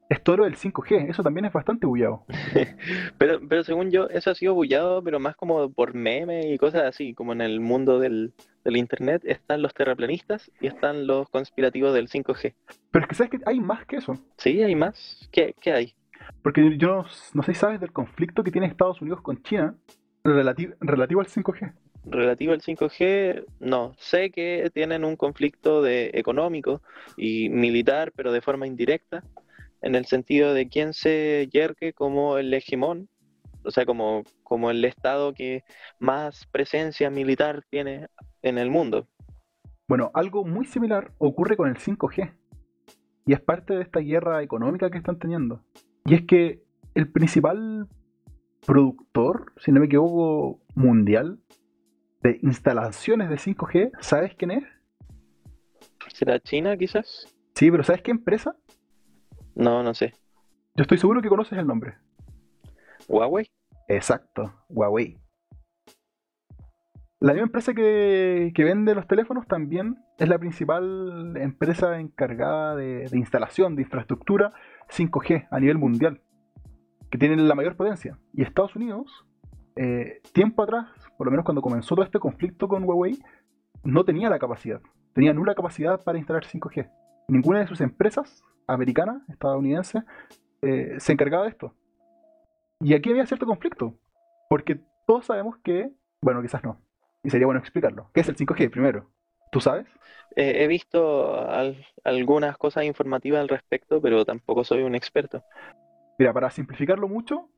es todo lo del 5G. Eso también es bastante bullado. pero, pero según yo, eso ha sido bullado, pero más como por memes y cosas así, como en el mundo del, Internet están los terraplanistas y están los conspirativos del 5G. Pero es que sabes que hay más que eso. Sí, hay más. ¿Qué, qué hay? Porque yo no, sé si sabes del conflicto que tiene Estados Unidos con China relativo, relativo al 5G. Relativo al 5G, no. Sé que tienen un conflicto de económico y militar, pero de forma indirecta, en el sentido de quién se yergue como el hegemón, o sea, como, como el Estado que más presencia militar tiene en el mundo. Bueno, algo muy similar ocurre con el 5G. Y es parte de esta guerra económica que están teniendo. Y es que el principal productor, si no me equivoco, mundial de instalaciones de 5G, ¿sabes quién es? ¿Será China quizás? Sí, pero ¿sabes qué empresa? No, no sé. Yo estoy seguro que conoces el nombre. ¿Huawei? Exacto, Huawei. La misma empresa que, vende los teléfonos también es la principal empresa encargada de, de instalación de infraestructura 5G a nivel mundial, que tienen la mayor potencia. Y Estados Unidos, eh, tiempo atrás, por lo menos cuando comenzó todo este conflicto con Huawei, no tenía la capacidad, tenía nula capacidad para instalar 5G. Ninguna de sus empresas americanas, estadounidenses, eh, se encargaba de esto. Y aquí había cierto conflicto, porque todos sabemos que, bueno, quizás no, y sería bueno explicarlo. ¿Qué es el 5G primero? ¿Tú sabes? Eh, he visto algunas cosas informativas al respecto, pero tampoco soy un experto. Mira, para simplificarlo mucho,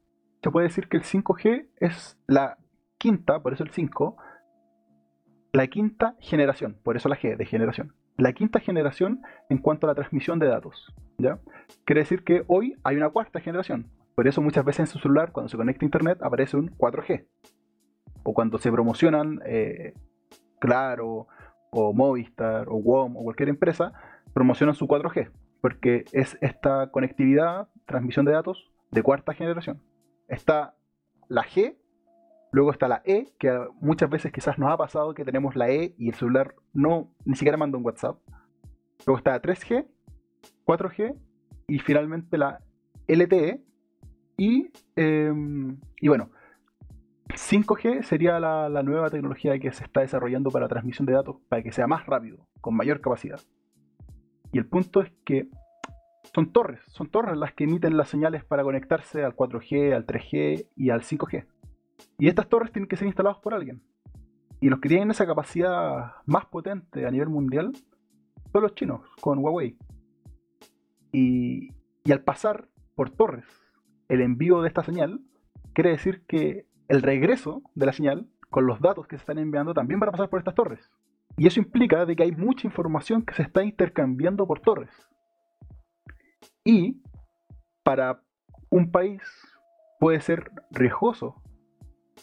se puede decir que el 5G es la quinta, por eso el 5, la quinta generación, por eso la G de generación. La quinta generación en cuanto a la transmisión de datos. ¿ya? Quiere decir que hoy hay una cuarta generación. Por eso muchas veces en su celular, cuando se conecta a Internet, aparece un 4G. O cuando se promocionan, eh, claro, o Movistar o WOM o cualquier empresa promocionan su 4G, porque es esta conectividad, transmisión de datos de cuarta generación. Está la G, luego está la E, que muchas veces quizás nos ha pasado que tenemos la E y el celular no ni siquiera manda un WhatsApp. Luego está la 3G, 4G y finalmente la LTE. Y, em, y bueno, 5G sería la, nueva tecnología que se está desarrollando para transmisión de datos, para que sea más rápido, con mayor capacidad. Y el punto es que son torres, son torres las que emiten las señales para conectarse al 4G, al 3G y al 5G. Y estas torres tienen que ser instaladas por alguien. Y los que tienen esa capacidad más potente a nivel mundial son los chinos, con Huawei. Y, al pasar por torres el envío de esta señal, quiere decir que el regreso de la señal con los datos que se están enviando también van a pasar por estas torres. Y eso implica de que hay mucha información que se está intercambiando por torres. Y para un país puede ser riesgoso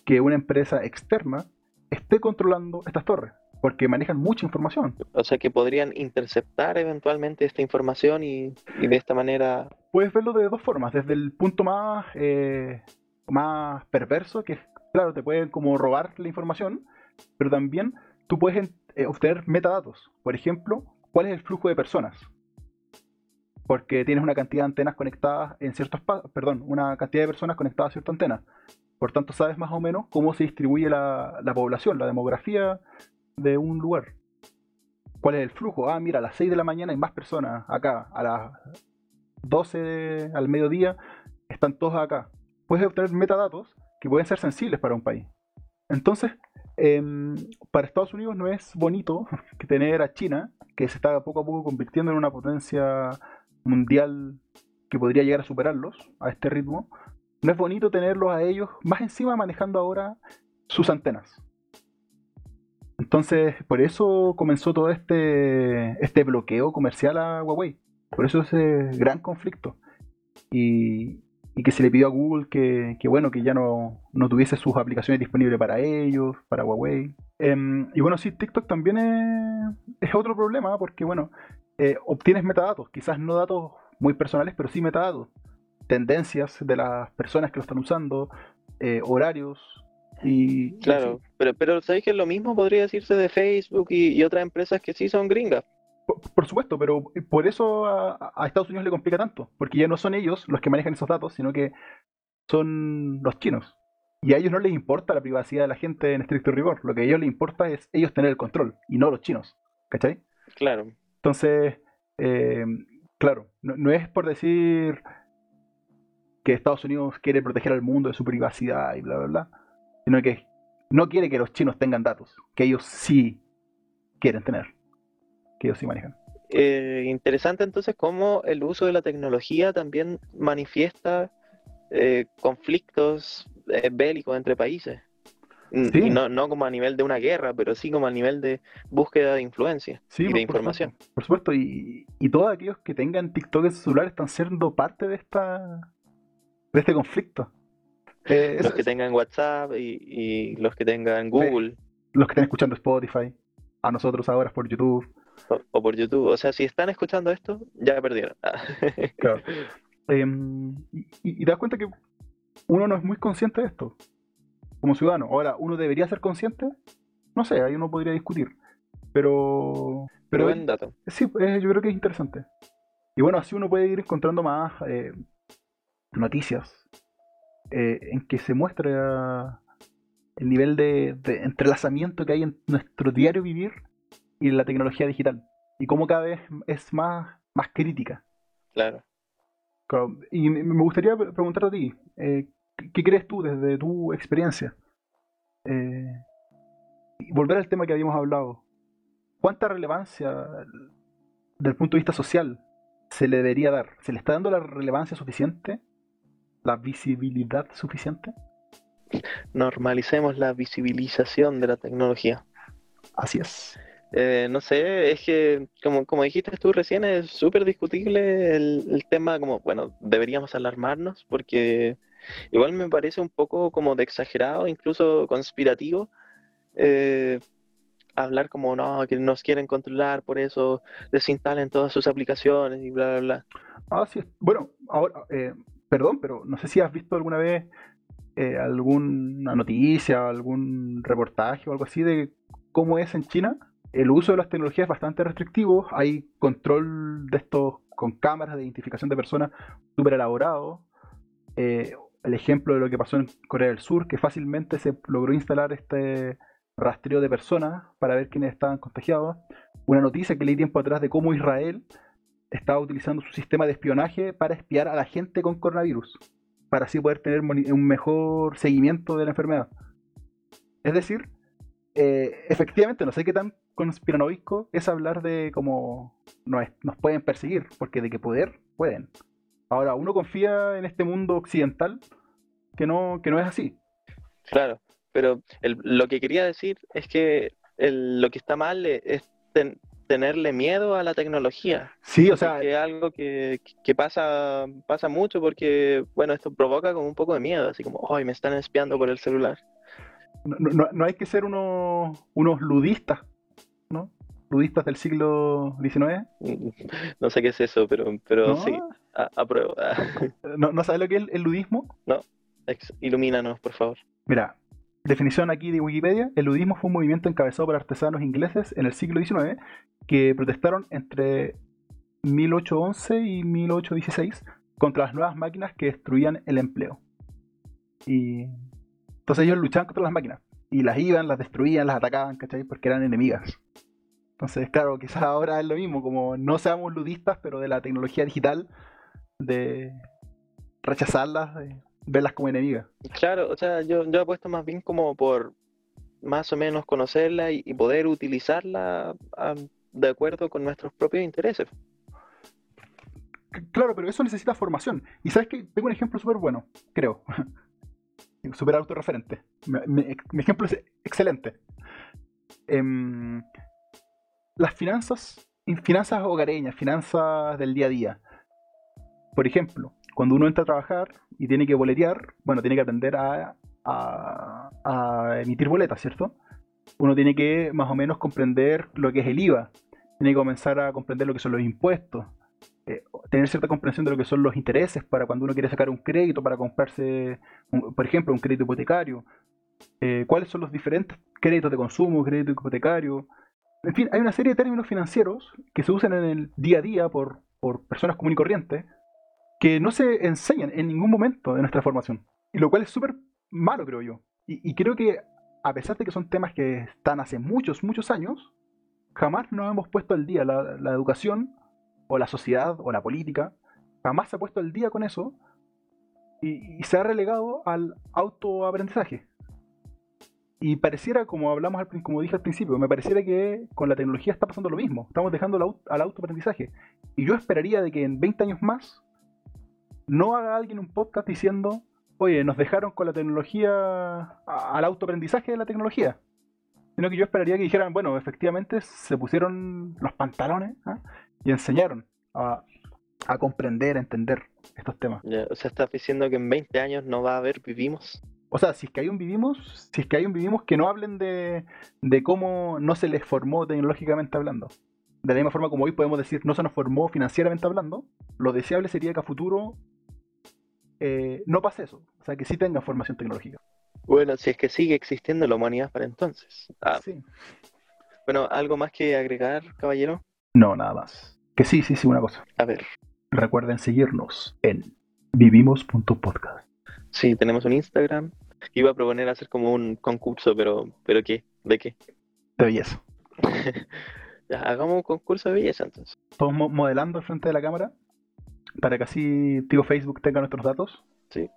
que una empresa externa esté controlando estas torres, porque manejan mucha información. O sea que podrían interceptar eventualmente esta información y, de esta manera... Puedes verlo de dos formas, desde el punto más eh, más perverso, que claro, te pueden como robar la información, pero también tú puedes eh, obtener metadatos. Por ejemplo, cuál es el flujo de personas. Porque tienes una cantidad de antenas conectadas en ciertos perdón, una cantidad de personas conectadas a cierta antena. Por tanto, sabes más o menos cómo se distribuye la, población, la demografía de un lugar. ¿Cuál es el flujo? Ah, mira, a las 6 de la mañana hay más personas acá. A las 12 al mediodía están todos acá puedes obtener metadatos que pueden ser sensibles para un país. Entonces, em, para Estados Unidos no es bonito que tener a China, que se está poco a poco convirtiendo en una potencia mundial que podría llegar a superarlos a este ritmo. No es bonito tenerlos a ellos más encima manejando ahora sus antenas. Entonces, por eso comenzó todo este, este bloqueo comercial a Huawei. Por eso ese gran conflicto. Y, y que se le pidió a Google que, bueno, que ya no, tuviese sus aplicaciones disponibles para ellos, para Huawei. Em, y bueno, sí, TikTok también es, otro problema porque, bueno, eh, obtienes metadatos, quizás no datos muy personales, pero sí metadatos. Tendencias de las personas que lo están usando, eh, horarios y... Claro, pero, pero ¿sabéis que lo mismo podría decirse de Facebook y, otras empresas que sí son gringas? Por, supuesto, pero por eso a, a, Estados Unidos le complica tanto, porque ya no son ellos los que manejan esos datos, sino que son los chinos. Y a ellos no les importa la privacidad de la gente en estricto rigor. Lo que a ellos les importa es ellos tener el control y no los chinos. ¿Cachai? Claro. Entonces, eh, claro, no, es por decir que Estados Unidos quiere proteger al mundo de su privacidad y bla, bla, bla, sino que no quiere que los chinos tengan datos, que ellos sí quieren tener, que ellos sí manejan. Eh, interesante entonces cómo el uso de la tecnología también manifiesta eh, conflictos eh, bélicos entre países. Y no, no, como a nivel de una guerra, pero sí como a nivel de búsqueda de influencia y de información. por supuesto, y, y, todos aquellos que tengan TikTok en su celular están siendo parte de esta de este conflicto. Eh, los que tengan WhatsApp y, los que tengan Google. Los que estén escuchando Spotify, a nosotros ahora por YouTube. O, por YouTube. O sea, si están escuchando esto, ya perdieron. claro. Em, y, te das cuenta que uno no es muy consciente de esto como ciudadano. Ahora, ¿uno debería ser consciente? No sé, ahí uno podría discutir. Pero. Pero buen dato. Sí, eh, yo creo que es interesante. Y bueno, así uno puede ir encontrando más eh, noticias eh, en que se muestre el nivel de, de, entrelazamiento que hay en nuestro diario vivir y la tecnología digital. Y cómo cada vez es más, más crítica. Claro. Y me gustaría preguntarte a ti, eh, ¿qué crees tú desde tu experiencia? Eh, volver al tema que habíamos hablado. ¿Cuánta relevancia, desde el punto de vista social, se le debería dar? ¿Se le está dando la relevancia suficiente? ¿La visibilidad suficiente? Normalicemos la visibilización de la tecnología. Así es. Eh, no sé, es que como, como dijiste tú recién, es súper discutible el, tema, como, bueno, deberíamos alarmarnos porque igual me parece un poco como de exagerado, incluso conspirativo, eh, hablar como, no, que nos quieren controlar, por eso desinstalen todas sus aplicaciones y bla, bla, bla. Ah, sí, bueno, ahora, eh, perdón, pero no sé si has visto alguna vez alguna noticia, algún reportaje o algo así de cómo es en China el uso de las tecnologías es bastante restrictivo. Hay control de estos con cámaras de identificación de personas súper elaborado. Eh, el ejemplo de lo que pasó en Corea del Sur, que fácilmente se logró instalar este rastreo de personas para ver quiénes estaban contagiados. Una noticia que leí tiempo atrás de cómo Israel estaba utilizando su sistema de espionaje para espiar a la gente con coronavirus, para así poder tener un mejor seguimiento de la enfermedad. Es decir, eh, efectivamente, no sé qué tan conspiranoico es hablar de cómo nos, nos pueden perseguir, porque de que poder, pueden. Ahora, uno confía en este mundo occidental que no, que no es así. Claro, pero lo que quería decir es que lo que está mal es tenerle miedo a la tecnología. Sí, o sea... es algo que, pasa, pasa mucho porque, bueno, esto provoca como un poco de miedo, así como, hoy me están espiando por el celular no, hay que ser unos, unos ludistas, ¿no? Ludistas del siglo XIX. No sé qué es eso, pero, pero sí, apruebo. ¿No, ¿No sabes lo que es el, ludismo? No, ilumínanos, por favor. Mira, definición aquí de Wikipedia, el ludismo fue un movimiento encabezado por artesanos ingleses en el siglo XIX que protestaron entre 1811 y 1816 contra las nuevas máquinas que destruían el empleo. Y entonces ellos luchaban contra las máquinas. Y las iban, las destruían, las atacaban, ¿cachai? Porque eran enemigas. Entonces, claro, quizás ahora es lo mismo, como no seamos ludistas, pero de la tecnología digital, de rechazarlas, de verlas como enemigas. Claro, o sea, yo, yo apuesto más bien como por más o menos conocerla y, poder utilizarla de acuerdo con nuestros propios intereses. Claro, pero eso necesita formación. Y sabes que tengo un ejemplo súper bueno, creo. super autorreferente. Mi, ejemplo es excelente. Em, las finanzas, finanzas hogareñas, finanzas del día a día. Por ejemplo, cuando uno entra a trabajar y tiene que boletear, bueno, tiene que aprender a, emitir boletas, ¿cierto? Uno tiene que más o menos comprender lo que es el IVA, tiene que comenzar a comprender lo que son los impuestos, eh, tener cierta comprensión de lo que son los intereses para cuando uno quiere sacar un crédito, para comprarse, por ejemplo, un crédito hipotecario. Eh, cuáles son los diferentes créditos de consumo, crédito hipotecario. En fin, hay una serie de términos financieros que se usan en el día a día por, por personas comunes y corrientes que no se enseñan en ningún momento de nuestra formación. Y lo cual es súper malo, creo yo. Y, creo que, a pesar de que son temas que están hace muchos, muchos años, jamás nos hemos puesto al día. La, la educación, o la sociedad, o la política, jamás se ha puesto al día con eso y, se ha relegado al autoaprendizaje. Y pareciera, como hablamos al, como dije al principio, me pareciera que con la tecnología está pasando lo mismo. Estamos dejando al autoaprendizaje. Y yo esperaría de que en 20 años más no haga alguien un podcast diciendo, oye, nos dejaron con la tecnología, al autoaprendizaje de la tecnología. Sino que yo esperaría que dijeran, bueno, efectivamente se pusieron los pantalones ¿ah? y enseñaron a, comprender, a entender estos temas. o sea, estás diciendo que en 20 años no va a haber vivimos. O sea, si es que hay un vivimos, si es que hay un vivimos que no hablen de, de cómo no se les formó tecnológicamente hablando. De la misma forma como hoy podemos decir no se nos formó financieramente hablando, lo deseable sería que a futuro eh, no pase eso. O sea, que sí tenga formación tecnológica. Bueno, si es que sigue existiendo la humanidad para entonces. Ah. Sí. Bueno, ¿algo más que agregar, caballero? No, nada más. Que sí, sí, sí, una cosa. A ver. Recuerden seguirnos en vivimos.podcast. Sí, tenemos un Instagram. Iba a proponer hacer como un concurso, pero ¿pero qué? ¿De qué? De belleza. ya, hagamos un concurso de belleza entonces. Todos modelando al frente de la cámara para que así Tío Facebook tenga nuestros datos. Sí.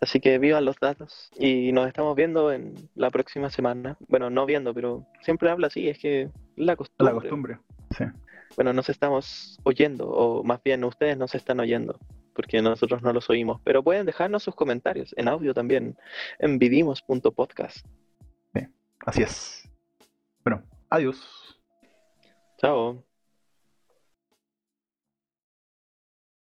Así que vivan los datos y nos estamos viendo en la próxima semana. Bueno, no viendo, pero siempre habla así, es que la costumbre. La costumbre, sí. Bueno, nos estamos oyendo, o más bien ustedes nos están oyendo porque nosotros no los oímos, pero pueden dejarnos sus comentarios en audio también en vivimos.podcast. Sí, así es. Bueno, adiós. Chao.